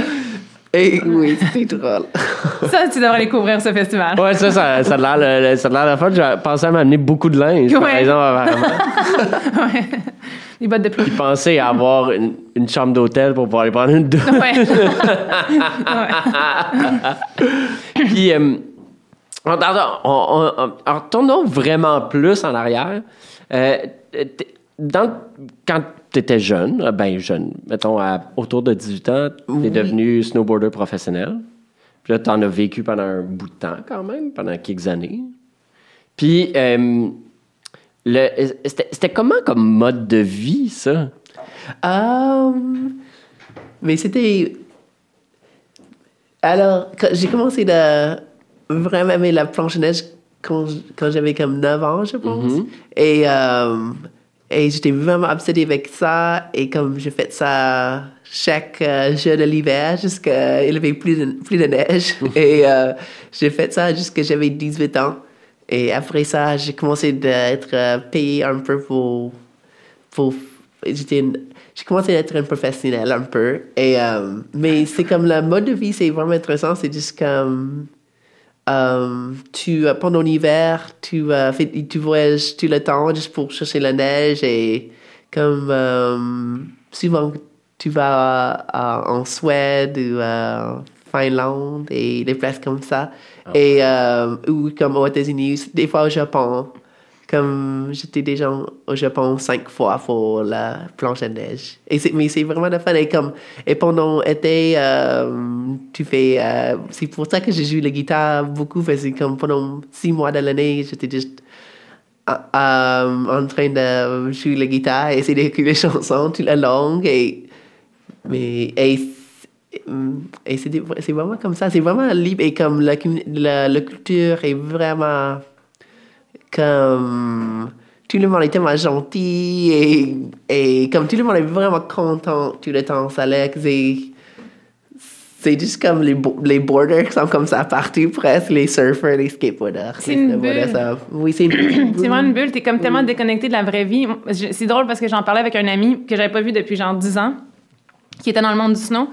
B: Et oui, c'était drôle.
C: Ça, tu devrais aller couvrir ce festival.
A: Ouais, ça, ça, ça a l'air la fun. J'ai pensé à m'amener beaucoup de linge, par
C: Ouais.
A: exemple, apparemment.
C: Ouais. Les bottes de pluie.
A: J'ai pensé à avoir une, une chambre d'hôtel pour pouvoir aller prendre une douche.
C: Ouais.
A: Puis, euh, en- en- en- en- en retournant vraiment plus en arrière, euh, dans, quand tu étais jeune, euh, ben jeune, mettons à- autour de 18 ans, tu es
B: Oui.
A: devenu snowboarder professionnel. Puis là, tu en as vécu pendant un bout de temps quand même, pendant quelques années. Puis, euh, c'était comment comme mode de vie, ça?
B: Um, mais c'était. Alors, j'ai commencé de vraiment aimer la planche à neige quand, quand j'avais comme 9 ans, je pense. Et, um, et j'étais vraiment obsédée avec ça. Et comme j'ai fait ça chaque euh, jour de l'hiver jusqu'à il y avait plus de, plus de neige. et euh, j'ai fait ça jusqu'à j'avais 18 ans. Et après ça, j'ai commencé d'être euh, payé un peu pour pour j'étais j'ai commencé à être un professionnel un peu et euh, mais c'est comme le mode de vie c'est vraiment intéressant c'est juste comme euh, tu euh, pendant l'hiver tu euh, fais, tu voyages tout le temps juste pour chercher la neige et comme euh, souvent tu vas en Suède ou euh, Finlande et des places comme ça. Et euh, ou comme aux États-Unis des fois au Japon comme j'étais déjà au Japon cinq fois pour la planche à neige. Et mais c'est vraiment de fun. Et, comme, et pendant l'été, euh, tu fais. euh, c'est pour ça que j'ai joué la guitare beaucoup, parce que comme pendant six mois de l'année, j'étais juste euh, euh, en train de jouer la guitare et essayer d'écrire des chansons toute la longue. Et, mais, et, et c'est, vraiment comme ça. C'est vraiment libre. Et comme la, la, la culture est vraiment comme tout le monde est tellement gentil et, et comme tout le monde est vraiment content tout le temps. Ça a l'air que c'est, juste comme les, bo- les borders qui sont comme ça partout presque, les surfers, les skateboarders.
C: C'est une bulle.
B: ça- Oui, c'est une
C: C'est vraiment une bulle. T'es comme tellement déconnecté de la vraie vie. C'est drôle parce que j'en parlais avec un ami que j'avais pas vu depuis genre 10 ans, qui était dans le monde du snow.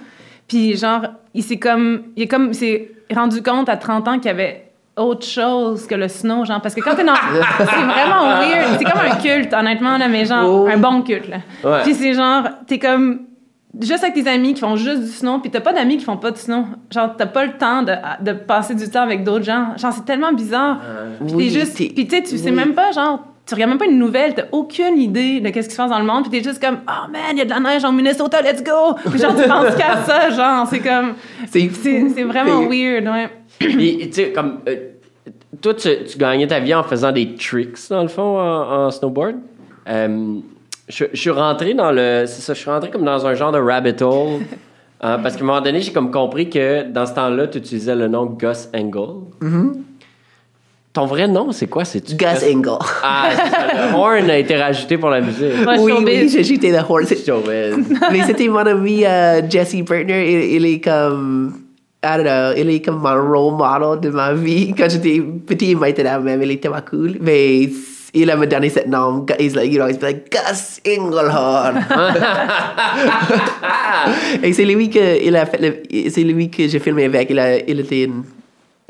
C: Puis genre, il s'est comme, il est comme, il s'est rendu compte à 30 ans qu'il y avait autre chose que le snow, genre, parce que quand t'es dans, c'est vraiment weird. C'est comme un culte, honnêtement, là, mais genre,
B: Oh.
C: un bon culte, là.
A: Ouais.
C: Puis c'est genre, t'es comme, juste avec tes amis qui font juste du snow, puis t'as pas d'amis qui font pas de snow. Genre, t'as pas le temps de, de passer du temps avec d'autres gens. Genre, c'est tellement bizarre. Puis
B: Oui,
C: t'es juste, puis tu sais, tu sais même pas, genre, tu regardes même pas une nouvelle, t'as aucune idée de qu'est-ce qui se passe dans le monde, puis t'es juste comme, oh man, il y a de la neige en Minnesota, let's go! Puis genre, tu penses qu'à ça, genre, c'est comme,
B: C'est
C: c'est vraiment weird, ouais.
A: Puis, tu sais, comme. euh, toi, tu, tu gagnais ta vie en faisant des tricks, dans le fond, en, en snowboard? Euh, je, je suis rentré dans le. C'est ça, je suis rentré comme dans un genre de rabbit hole. euh, parce qu'à un moment donné, j'ai comme compris que dans ce temps-là, tu utilisais le nom Gus Engel. Ton vrai nom, c'est quoi? C'est
B: Gus Engel.
A: Ah, c'est ça, le horn a été rajouté pour la musique.
B: Oui, j'ai jeté le.
A: Showbiz.
B: Mais c'était mon ami euh, Jesse Burtner. Il, il est comme. I don't know, il est comme mon role model de ma vie. Quand j'étais petit, il m'a été là même, il était tellement cool. Mais il a me donné ce nom. He's like, you know, he's like, Gus Engelhorn. Et c'est lui que, il a fait le- c'est lui que j'ai filmé avec. Il a, il était une-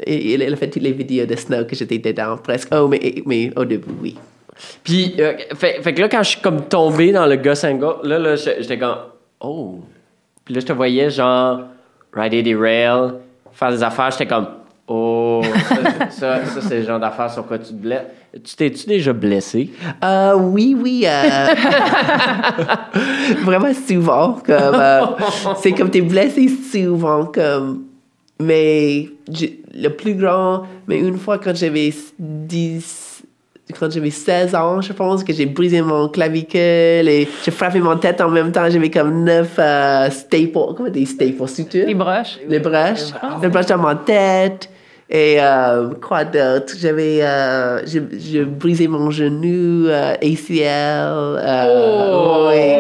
B: il, il a fait toutes les vidéos de Snow que j'étais dedans, presque. Oh, mais, mais au début, oui.
A: Puis, euh, fait, fait que là, quand je suis comme tombé dans le Gus Engel, là, là, j'étais comme, oh. Puis là, je te voyais, genre, rider des rails, faire des affaires. J'étais comme, oh, ça, ça, ça, c'est le genre d'affaires sur quoi tu te blesses. Tu t'es-tu déjà blessé?
B: Euh, oui, oui. euh, vraiment souvent. Comme, euh, c'est comme t'es blessé souvent. Comme, mais le plus grand, mais une fois quand j'avais 10, quand j'avais 16 ans, je pense que j'ai brisé mon clavicule et j'ai frappé mon tête en même temps. J'avais comme 9 staples, comment des staples, sutures?
C: Les broches.
B: Les broches. Les broches dans ma tête. Et euh, quoi d'autre? J'avais euh, j'ai brisé mon genou, euh, ACL. Euh, oui.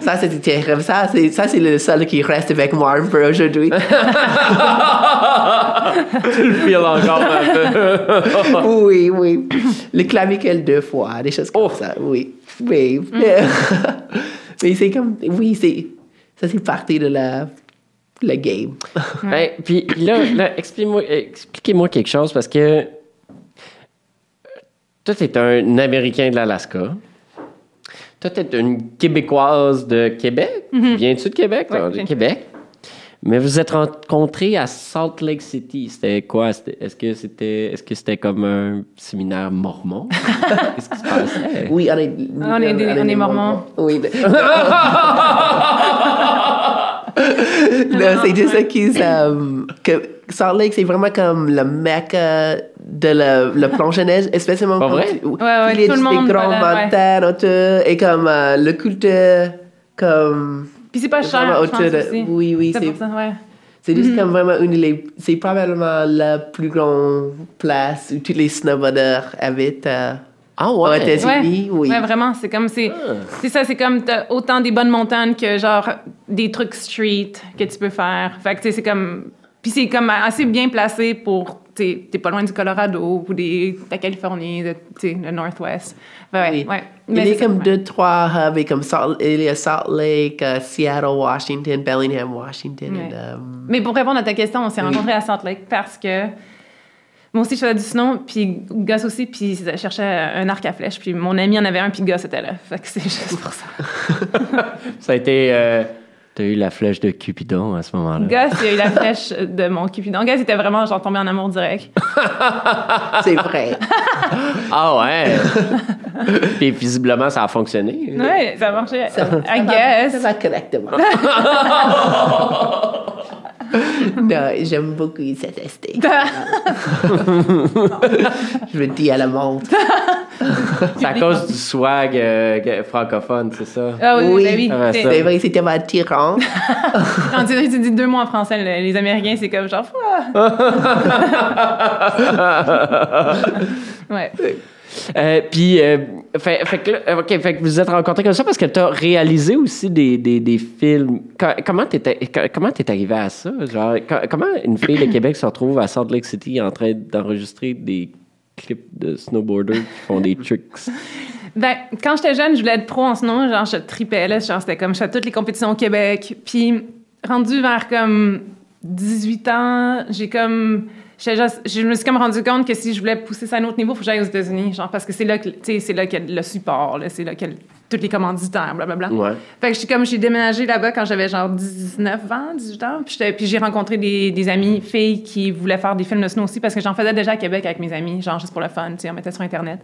B: ça, c'était terrible. Ça, c'est ça, c'est le seul qui reste avec moi un peu aujourd'hui.
A: tu le files encore un peu.
B: oui, oui. Le clavicule deux fois, des choses comme
A: Oh.
B: ça. Oui. Oui. Mais c'est comme. Oui, c'est. Ça, c'est partie de la. Le game.
A: Ben, puis là, là explique-moi- expliquez-moi quelque chose parce que toi, t'es un Américain de l'Alaska. Toi, t'es une Québécoise de Québec. Viens-tu de Québec?
C: Ouais,
A: de Québec. Mais vous êtes rencontrés à Salt Lake City. C'était quoi? Est-ce que c'était est-ce que c'était comme un séminaire mormon? Qu'est-ce qui se passait?
B: Oui, on est.
C: Ah, on est des- on est mormons.
B: Oui. non, c'est juste que, euh, que Salt Lake, c'est vraiment comme le mecca de la, le plongée-neige, especiellement
A: Pas
B: quand
A: vrai?
B: tu-
C: Ouais, ouais,
B: il y a
C: tout le
B: des grandes
C: ouais.
B: et comme euh, le culte, comme...
C: Puis c'est pas cher,
B: vraiment
C: je
B: autour
C: pense
B: de-
C: aussi.
B: Oui, oui,
C: C'est
B: c'est
C: ouais.
B: juste comme vraiment une des... C'est probablement la plus grande place où tous les snowboarders habitent euh,
A: Ah
B: aux
A: ouais?
B: États-Unis.
C: Ouais,
B: Oui.
C: ouais, vraiment, c'est comme c'est
A: Ah.
C: c'est ça, c'est comme t'as autant des bonnes montagnes que genre des trucs street que tu peux faire. Fait que tu sais, c'est comme puis c'est comme assez bien placé pour t'es pas loin du Colorado ou des de la Californie, de, le Northwest. Ouais, ouais,
B: Oui.
C: ouais.
B: Il
C: Mais
B: y a comme
C: ça,
B: deux, trois hubs, et comme Salt, il y a Salt Lake, euh, Seattle, Washington, Bellingham, Washington.
C: Ouais.
B: and, euh,
C: Mais pour répondre à ta question, on s'est
B: Oui.
C: rencontrés à Salt Lake parce que moi aussi je faisais du snow, puis Gus aussi, puis je cherchais un arc à flèche, puis mon ami en avait un, puis Gus était là. Fait que c'est juste pour ça.
A: Ça a été. euh, T'as eu la flèche de Cupidon à ce moment-là.
C: Gus, il a eu la flèche de mon Cupidon. Gus était vraiment genre tombé en amour direct.
B: c'est vrai.
A: Ah ouais! Puis visiblement, ça a fonctionné.
C: Ouais, ça marchait.
B: Ça, ça
C: I guess.
B: Ça va correctement. non, j'aime beaucoup cette esthé. Je me dis à la montre.
A: C'est à cause du swag euh, francophone, c'est ça?
C: Ah oui,
B: Oui.
C: ben oui.
A: Ah ben,
C: C'est-.
B: C'est vrai, c'était ma tyran.
C: Quand tu, tu dis deux mots en français, le- les Américains, c'est comme genre. Ouais.
A: Euh, puis, euh, euh, fait que vous êtes rencontrés comme ça parce que tu réalisé aussi des, des, des films. Co- comment t'es arrivé à ça? Genre, co- comment une fille de Québec se retrouve à Salt Lake City en train d'enregistrer des clips de snowboarders qui font des tricks?
C: Ben, quand j'étais jeune, je voulais être pro en snow. Genre, je tripais, là. Genre, c'était comme, je faisais toutes les compétitions au Québec. Puis, rendu vers comme 18 ans, j'ai comme. Juste- je me suis comme rendu compte que si je voulais pousser ça à un autre niveau, il faut que j'aille aux États-Unis. Genre, parce que c'est là que, c'est là qu'il y a le support. C'est là qu'il y a tous les commanditaires, blablabla.
A: Ouais.
C: Fait que j'ai comme j'ai déménagé là-bas quand j'avais genre 19 ans, 18 ans, puis, j'ai rencontré des, des amis filles qui voulaient faire des films de snow aussi parce que j'en faisais déjà à Québec avec mes amis, genre juste pour le fun, tu sais, on mettait sur internet.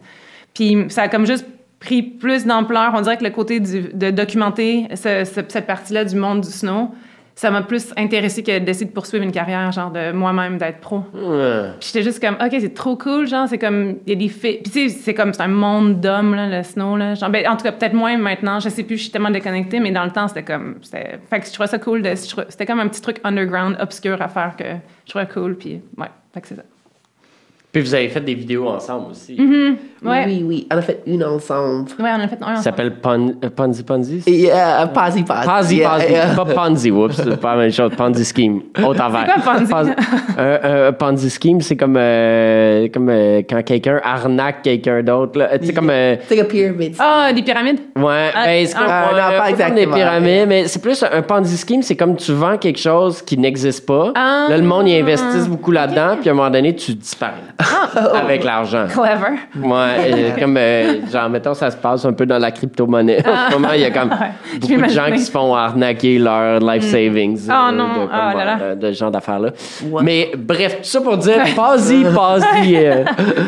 C: Puis ça a comme juste pris plus d'ampleur, on dirait que le côté du- de documenter ce- ce- cette partie-là du monde du snow, ça m'a plus intéressé que d'essayer de poursuivre une carrière genre de moi-même d'être pro.
A: Ouais.
C: Puis j'étais juste comme, OK, c'est trop cool, genre, c'est comme, il y a des filles. Puis tu sais, c'est comme, c'est un monde d'hommes, là, le snow, là. Genre, ben, en tout cas, peut-être moins maintenant, je sais plus, je suis tellement déconnectée, mais dans le temps, c'était comme, c'était. Fait que je trouvais ça cool, de, c'était comme un petit truc underground, obscur à faire que je trouvais cool, puis ouais, fait que c'est ça.
A: Puis vous avez fait des vidéos ensemble aussi.
C: Ouais.
B: Oui, oui. On a fait une ensemble.
C: Ouais, on a fait un
A: Ça
C: ensemble.
A: s'appelle Pon- euh, Ponzi Ponzi?
B: Euh, Pazzi Pazzi.
A: Ponzi,
B: Yeah,
A: Ponzi.
B: yeah.
A: Pas Ponzi, oups, c'est pas la même chose. Ponzi Scheme. Autre affaire.
C: quoi, Ponzi?
A: un, un Ponzi Scheme, c'est comme, euh, comme euh, quand quelqu'un arnaque quelqu'un d'autre. là. Tu sais, comme. euh,
B: C'est comme pyramide.
C: Ah, des pyramides?
A: Ouais,
C: Ah,
A: ben, c'est comme
B: ah,
A: ouais,
B: non, pas
A: comme des
B: exactement.
A: pyramides, mais c'est plus un Ponzi scheme, c'est comme tu vends quelque chose qui n'existe pas.
C: Ah.
A: là, le monde y investisse beaucoup là-dedans, puis à un moment donné, tu disparais avec l'argent.
C: Clever.
A: Ouais, euh, comme euh, genre mettons ça se passe un peu dans la crypto-monnaie. En ce moment, il y a comme beaucoup de gens qui se font arnaquer leur life savings
C: Oh
A: euh,
C: non,
A: de, comme,
C: ah là là.
A: de ce genre d'affaires là.
B: Ouais.
A: Mais bref, tout ça pour dire pas-y, pas-y. euh,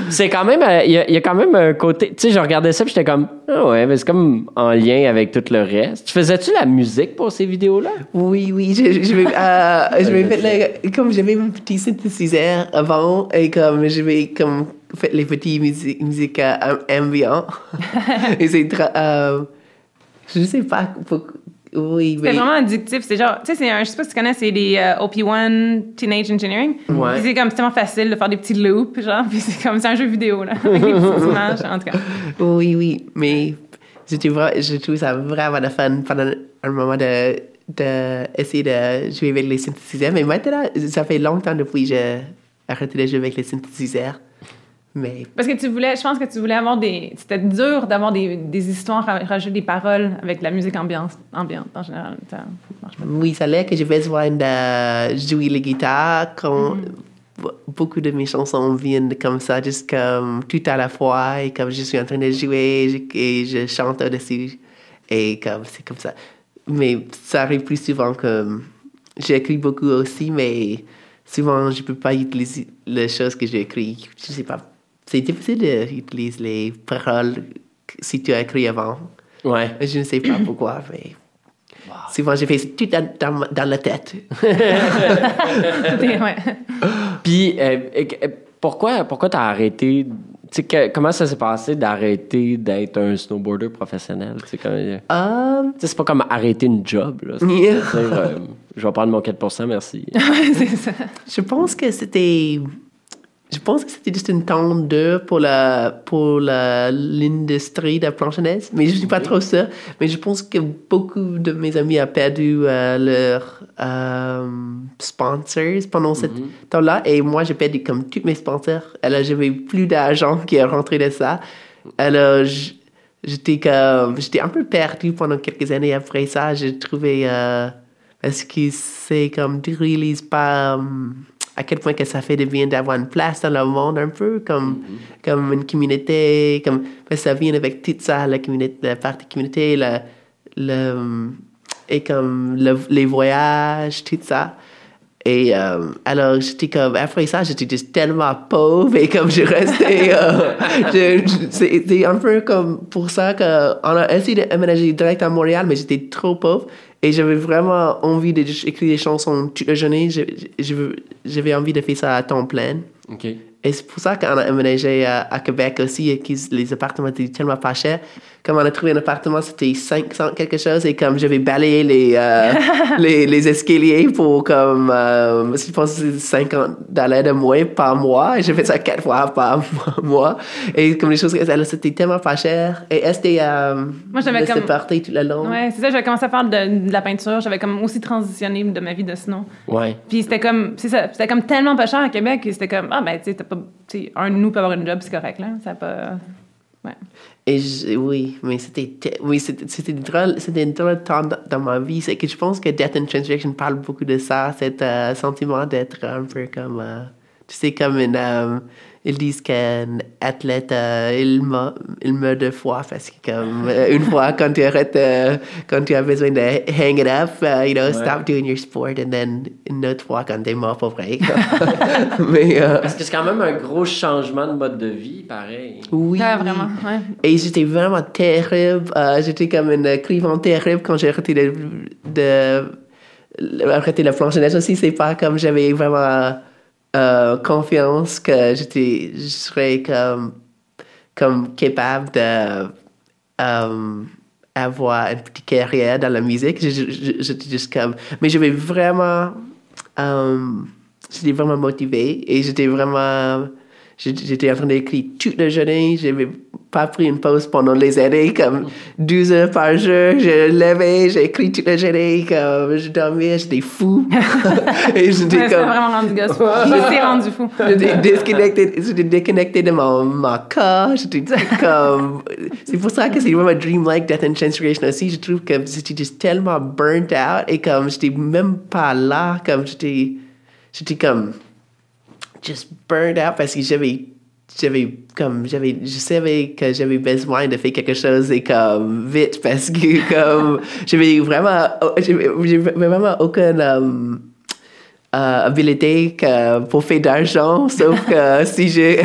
A: c'est quand même euh, il y, a- il y a quand même un côté, tu sais, je regardais ça j'étais comme ah ouais, mais c'est comme en lien avec tout le reste. Tu faisais-tu la musique pour ces vidéos là
B: Oui, oui, je, je, je euh, comme j'avais mon petit synthétiseur avant et comme je vais comme faire les petits musiques musiques euh, ambiants et c'est euh, je sais pas pour- oui
C: C'est vraiment addictif. C'est genre, tu sais, c'est un, je sais pas si tu connais, c'est les euh, OP1 Teenage Engineering.
A: Ouais.
C: Puis C'est comme, c'est tellement facile de faire des petits loops, genre, puis c'est comme, c'est un jeu vidéo, là, avec des petites images, en tout cas.
B: oui oui mais j'étais vra- je trouve ça vraiment fun pendant un moment de de essayer de jouer avec les synthétiseurs mais maintenant ça fait longtemps depuis que j'ai arrêté de jouer avec les synthétiseurs mais
C: Parce que tu voulais, je pense que tu voulais avoir des. C'était dur d'avoir des, des histoires, ra- rajouter des paroles avec la musique ambiance, ambiante en général. Ça marche pas.
B: Oui, ça l'est que j'ai besoin de jouer la guitare quand be- beaucoup de mes chansons viennent comme ça, juste comme tout à la fois et comme je suis en train de jouer je- et je chante au-dessus et comme c'est comme ça. Mais ça arrive plus souvent que j'écris beaucoup aussi, mais souvent je peux pas utiliser les choses que j'ai écrites. Je sais pas. C'est difficile d'utiliser les paroles si tu as écrit avant.
A: Ouais.
B: Je ne sais pas pourquoi, mais souvent j'ai fait tout dans, dans, dans la tête.
C: Ouais.
A: Puis euh, euh, pourquoi pourquoi t'as arrêté tu sais que- comment ça s'est passé d'arrêter d'être un snowboarder professionnel? Euh,
B: Um,
A: c'est pas comme arrêter une job. Là.
B: Yeah.
A: euh, je vais prendre mon 4 merci.
C: c'est ça.
B: je pense que c'était. Je pense que c'était juste une dur pour la pour la- l'industrie de la neige, mais je suis pas trop sûr. Mais je pense que beaucoup de mes amis ont perdu euh, leurs euh, sponsors pendant ce temps-là, et moi j'ai perdu comme tous mes sponsors. Alors j'avais plus d'argent qui est rentré de ça. Alors j'étais comme j'étais un peu perdu pendant quelques années après ça. J'ai trouvé euh, parce que c'est comme tu réalises pas euh, à quel point que ça fait de bien d'avoir une place dans le monde un peu comme comme une communauté comme que ça vient avec tout ça la communauté la partie communauté la le et comme le- les voyages tout ça. Et euh, alors, j'étais comme, après ça, j'étais juste tellement pauvre et comme je restais, euh, je- je- c'est c'est un peu comme pour ça qu'on a essayé d'aménager direct à Montréal, mais j'étais trop pauvre et j'avais vraiment envie d'écrire des chansons toute la journée. J'avais envie de faire ça à temps plein.
A: OK.
B: et c'est pour ça qu'on a emménagé à, à Québec aussi, et que les appartements étaient tellement pas chers. Comme on a trouvé un appartement, c'était 500 quelque chose, et comme j'avais balayé les, euh, les, les escaliers pour comme, euh, je pense que c'est 50 dollars de moins par mois, et j'ai fait ça quatre fois par mois. Et comme les choses, c'était tellement pas cher. Et que euh,
C: Moi, j'avais comme-
B: partir tout le long?
C: Ouais, c'est ça, j'avais commencé à faire de, de la peinture. J'avais comme aussi transitionné de ma vie de snow.
A: Ouais.
C: Puis c'était comme, c'est ça, c'était comme tellement pas cher à Québec que c'était comme, ah ben, tu sais, un de nous peut avoir une job, c'est correct, là. Ça pas.
B: Et oui, mais c'était oui, drôle, c'était drôle temps dans, ma vie. C'est que je pense que Death and Translation parle beaucoup de ça, cet euh, sentiment d'être un peu comme, euh, tu sais, comme une, euh, ils disent qu'un athlète, euh, il, meurt, il meurt deux fois parce que comme euh, une fois quand tu arrêtes, euh, quand tu as besoin de hang it up, uh, you know, stop doing your sport, and then une autre fois quand t'es mort pour vrai. mais euh,
A: Parce que c'est quand même un gros changement de mode de vie, pareil.
B: oui,
C: Ah, vraiment, ouais.
B: Et j'étais vraiment terrible. Euh, j'étais comme une écrivain terrible quand j'ai arrêté de, de, arrêter la planche de neige aussi. C'est pas comme j'avais vraiment euh, confiance que j'étais, je serais comme, comme capable de euh, avoir une petite carrière dans la musique. Je- je- je- J'étais juste comme, mais j'avais vraiment, euh, j'étais vraiment motivé et j'étais vraiment, j'étais j'étais en train d'écrire toute la journée. J'avais pas pris une pause pendant les années, comme 12 heures par jour. Je levais, j'ai écrit toute la journée, comme je dormais, j'étais fou. et j'étais
C: Ouais,
B: comme,
C: vraiment rendu gosse. Je t'ai rendu fou.
B: J'étais déconnecté, j'étais déconnecté de mon, mon corps. J'étais comme. C'est pour ça que c'est vraiment dreamlike Death and Transformation aussi. Je trouve que j'étais juste tellement burnt out et comme j'étais même pas là, comme j'étais. J'étais comme. Just burnt out parce que j'avais. J'avais comme. J'avais. Je savais que j'avais besoin de faire quelque chose et comme. vite parce que comme. J'avais vraiment. J'avais vraiment aucun. um, euh, habilité que pour faire d'argent, sauf que si j'ai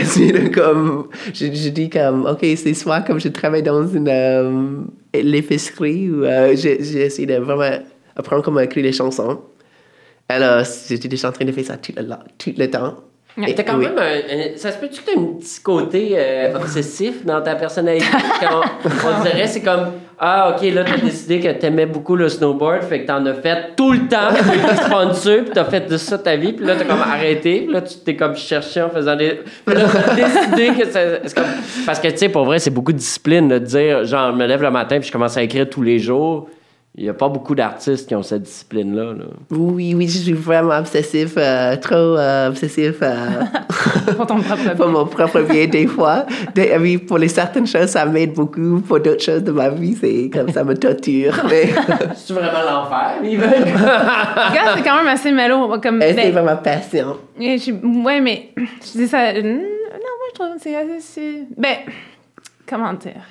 B: comme je, je dis comme ok c'est soit comme je travaille dans une euh, l'épicerie ou j'ai essayé de vraiment apprendre comment écrire des chansons. Alors j'étais déjà en train de faire ça tout le, tout le temps. Et-
A: T'as quand
B: oui.
A: même un, un- Ça se peut-tu que t'as un petit côté euh, obsessif dans ta personnalité? Quand on dirait, c'est comme Ah, ok, là, t'as décidé que t'aimais beaucoup le snowboard, fait que t'en as fait tout le temps, puis t'es sponsor, puis t'as fait de ça ta vie, puis là, t'as comme arrêté, puis là, tu t'es comme cherché en faisant des. Puis là, t'as décidé que c'est comme- Parce que, tu sais, pour vrai, c'est beaucoup de discipline de dire, genre, je me lève le matin, puis je commence à écrire tous les jours. Il n'y a pas beaucoup d'artistes qui ont cette discipline-là. là.
B: Oui, oui, je suis vraiment obsessif, euh, trop euh, obsessif euh,
C: Pour ton propre
B: pour mon propre bien des fois. Des- oui, pour les certaines choses, ça m'aide beaucoup. Pour d'autres choses de ma vie, c'est comme ça me torture. Mais
A: C'est vraiment l'enfer?
C: Gars, c'est quand même assez mélo. Comme,
B: elle, c'est
C: ben,
B: vraiment patient.
C: Je- ouais, mais je dis ça. Non, moi, je trouve que c'est assez. Ben, comment dire?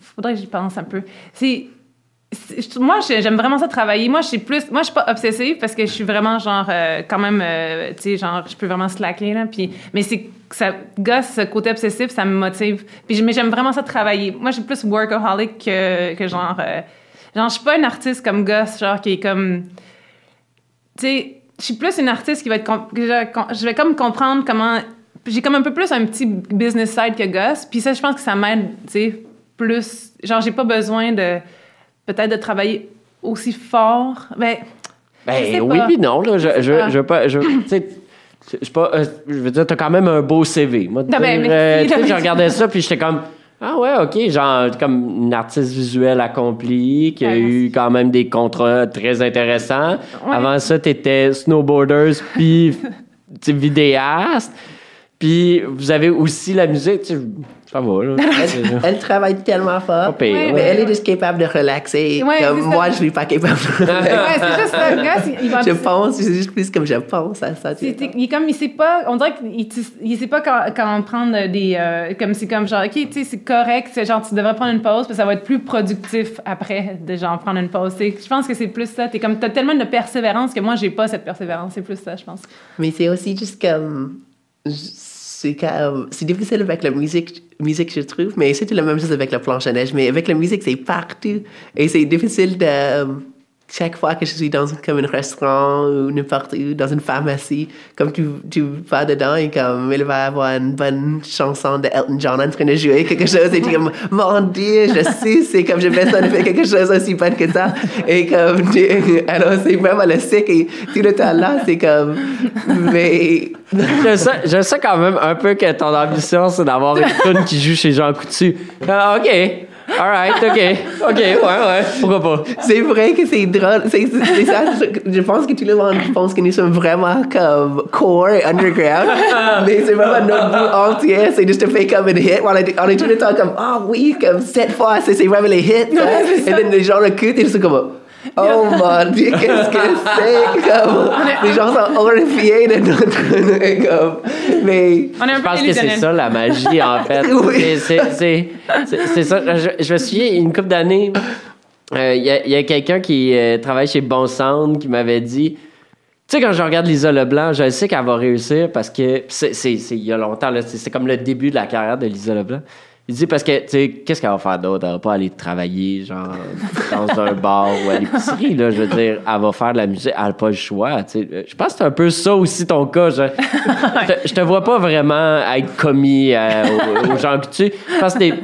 C: Faudrait que j'y pense un peu. C'est. Moi, j'ai- j'aime vraiment ça travailler. Moi, je suis plus. Moi, je suis pas obsessive parce que je suis vraiment, genre, euh, quand même, euh, tu sais, genre, je peux vraiment slacker, là. Puis, mais c'est. Ça gosse, ce côté obsessif, ça me motive. Puis, mais j'aime vraiment ça travailler. Moi, je suis plus workaholic que, que genre. euh, genre, je suis pas une artiste comme gosse, genre, qui est comme tu sais, je suis plus une artiste qui va être. je, vais comme comprendre comment. J'ai comme un peu plus un petit business side que Gus. Puis ça, je pense que ça m'aide, tu sais, plus. Genre, j'ai pas besoin de. Peut-être de travailler aussi fort. Ben. Je sais
A: Ben oui, puis non. Là, je, je, je veux pas. Je, je pas. euh, je veux dire, t'as quand même un beau CV. Moi,
C: Ah ben,
A: euh, je
C: mais-
A: regardais ça, puis j'étais comme. Ah ouais, ok, genre comme une artiste visuelle accomplie, qui a
C: Ouais,
A: eu quand même des contrats très intéressants.
C: Ouais.
A: Avant ça, t'étais snowboarder, puis vidéaste. Puis vous avez aussi la musique, tu sais, ça va, là.
B: Elle, travaille tellement fort.
A: Pire,
B: Mais
A: ouais.
B: elle est juste capable de relaxer.
C: Ouais,
B: comme
C: c'est ça.
B: moi, je suis pas capable de relaxer.
C: Ouais, c'est juste ça. Gus, il va.
B: je pense, c'est juste plus comme je pense à ça. tu
C: C'est- il est comme il sait pas on dirait qu'il il sait pas quand, quand prendre des euh, comme c'est comme genre ok tu sais c'est correct c'est genre tu devrais prendre une pause parce que ça va être plus productif après de genre prendre une pause Tu je pense que c'est plus ça t'es comme t'as tellement de persévérance que moi j'ai pas cette persévérance c'est plus ça je pense
B: Mais c'est aussi juste comme. C'est comme. Difficile avec la musique, musique, je trouve, mais c'est la même chose avec la planche à neige. Mais avec la musique, c'est partout. Et c'est difficile de. Chaque fois que je suis dans comme un restaurant ou n'importe où, dans une pharmacie, comme tu, tu vas dedans et comme il va avoir une bonne chanson de Elton John en train de jouer quelque chose et tu es comme, mon Dieu, je sais, c'est comme j'ai besoin de faire quelque chose aussi bon que ça. Et comme, tu, alors c'est vraiment le sick et tout le temps là, c'est comme, mais...
A: Je sais, je sais quand même un peu que ton ambition, c'est d'avoir une tune qui joue chez Jean Coutu. Ah, OK. All right, OK. OK, ouais, ouais. Pourquoi pas?
B: C'est vrai que c'est drôle. C'est c'est ça. Je, je pense que tout le monde pense que nous sommes vraiment comme core et underground. mais c'est vraiment notre but entier. C'est juste de faire comme une hit. On est, on est tout le temps comme, ah oui, comme cette fois, c'est c'est vraiment les hits. hein. et then les gens écoutent et ils sont comme, oh mon Dieu, qu'est-ce que c'est? Comme, les gens sont horrifiés de notre. comme, mais.
C: On est un
A: Je pense que c'est ça la magie, en fait.
B: Oui.
A: C'est- ça. Je, je me souviens, une couple d'années, euh, il y a, il y a quelqu'un qui euh, travaille chez Bon Sound qui m'avait dit Tu sais, quand je regarde Lisa Leblanc, je sais qu'elle va réussir parce que. C'est il y a longtemps, c'est comme le début de la carrière de Lisa Leblanc. Il dit parce que, tu sais, qu'est-ce qu'elle va faire d'autre? Elle va pas aller travailler, genre, dans un bar ou à l'épicerie, là. Je veux dire, elle va faire de la musique, elle n'a pas le choix, tu sais. Je pense que c'est un peu ça aussi ton cas. Je, je, te- je te vois pas vraiment être commis euh, aux, aux gens que tu. Je pense que t'es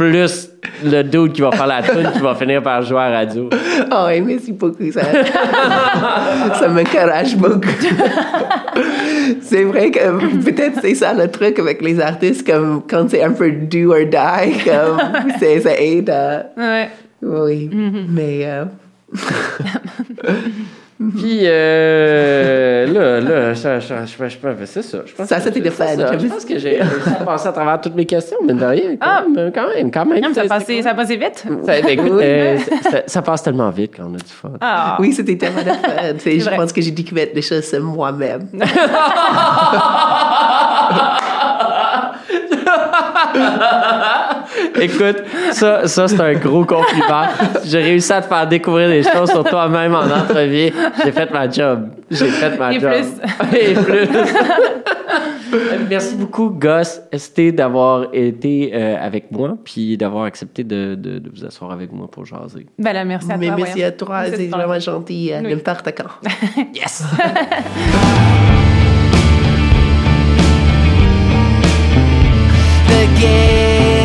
A: plus le dude qui va faire la tune qui va finir par jouer à la radio.
B: Oh, oui, merci beaucoup, ça. ça m'encourage beaucoup. c'est vrai que peut-être c'est ça le truc avec les artistes, comme quand c'est un peu do or die, comme c'est- ça aide à.
C: Ouais.
B: Oui,
C: Mm-hmm.
B: mais. euh,
A: Puis euh, là, là, je, je, je, je, c'est ça. Je pense
B: Ça, c'était fun.
A: ça. Je pense que j'ai réussi à passer à travers toutes mes questions, mais de rien. Quand,
C: Ah.
A: même, quand même, quand même.
C: Non, ça, a passé, ça a passé vite.
A: Ça, écoute, euh, ça, ça passe tellement vite quand on a du fun.
C: Ah.
B: Oui, c'était tellement de fun. C'est- Je
C: vrai.
B: pense que j'ai découvert des choses moi-même.
A: Écoute, ça, ça c'est un gros compliment. J'ai réussi à te faire découvrir des choses sur toi-même en entrevue. J'ai fait ma job. J'ai fait ma
C: Et
A: job. Et plus. Merci beaucoup, Gus ST, d'avoir été euh, avec moi puis d'avoir accepté de, de, de vous asseoir avec moi pour jaser.
C: Ben là, merci à
B: Mais
C: toi.
B: merci
C: voyons.
B: à toi,
C: C'est
B: vraiment gentil, euh,
C: Oui.
B: n'importe quand.
A: Yes!
B: again.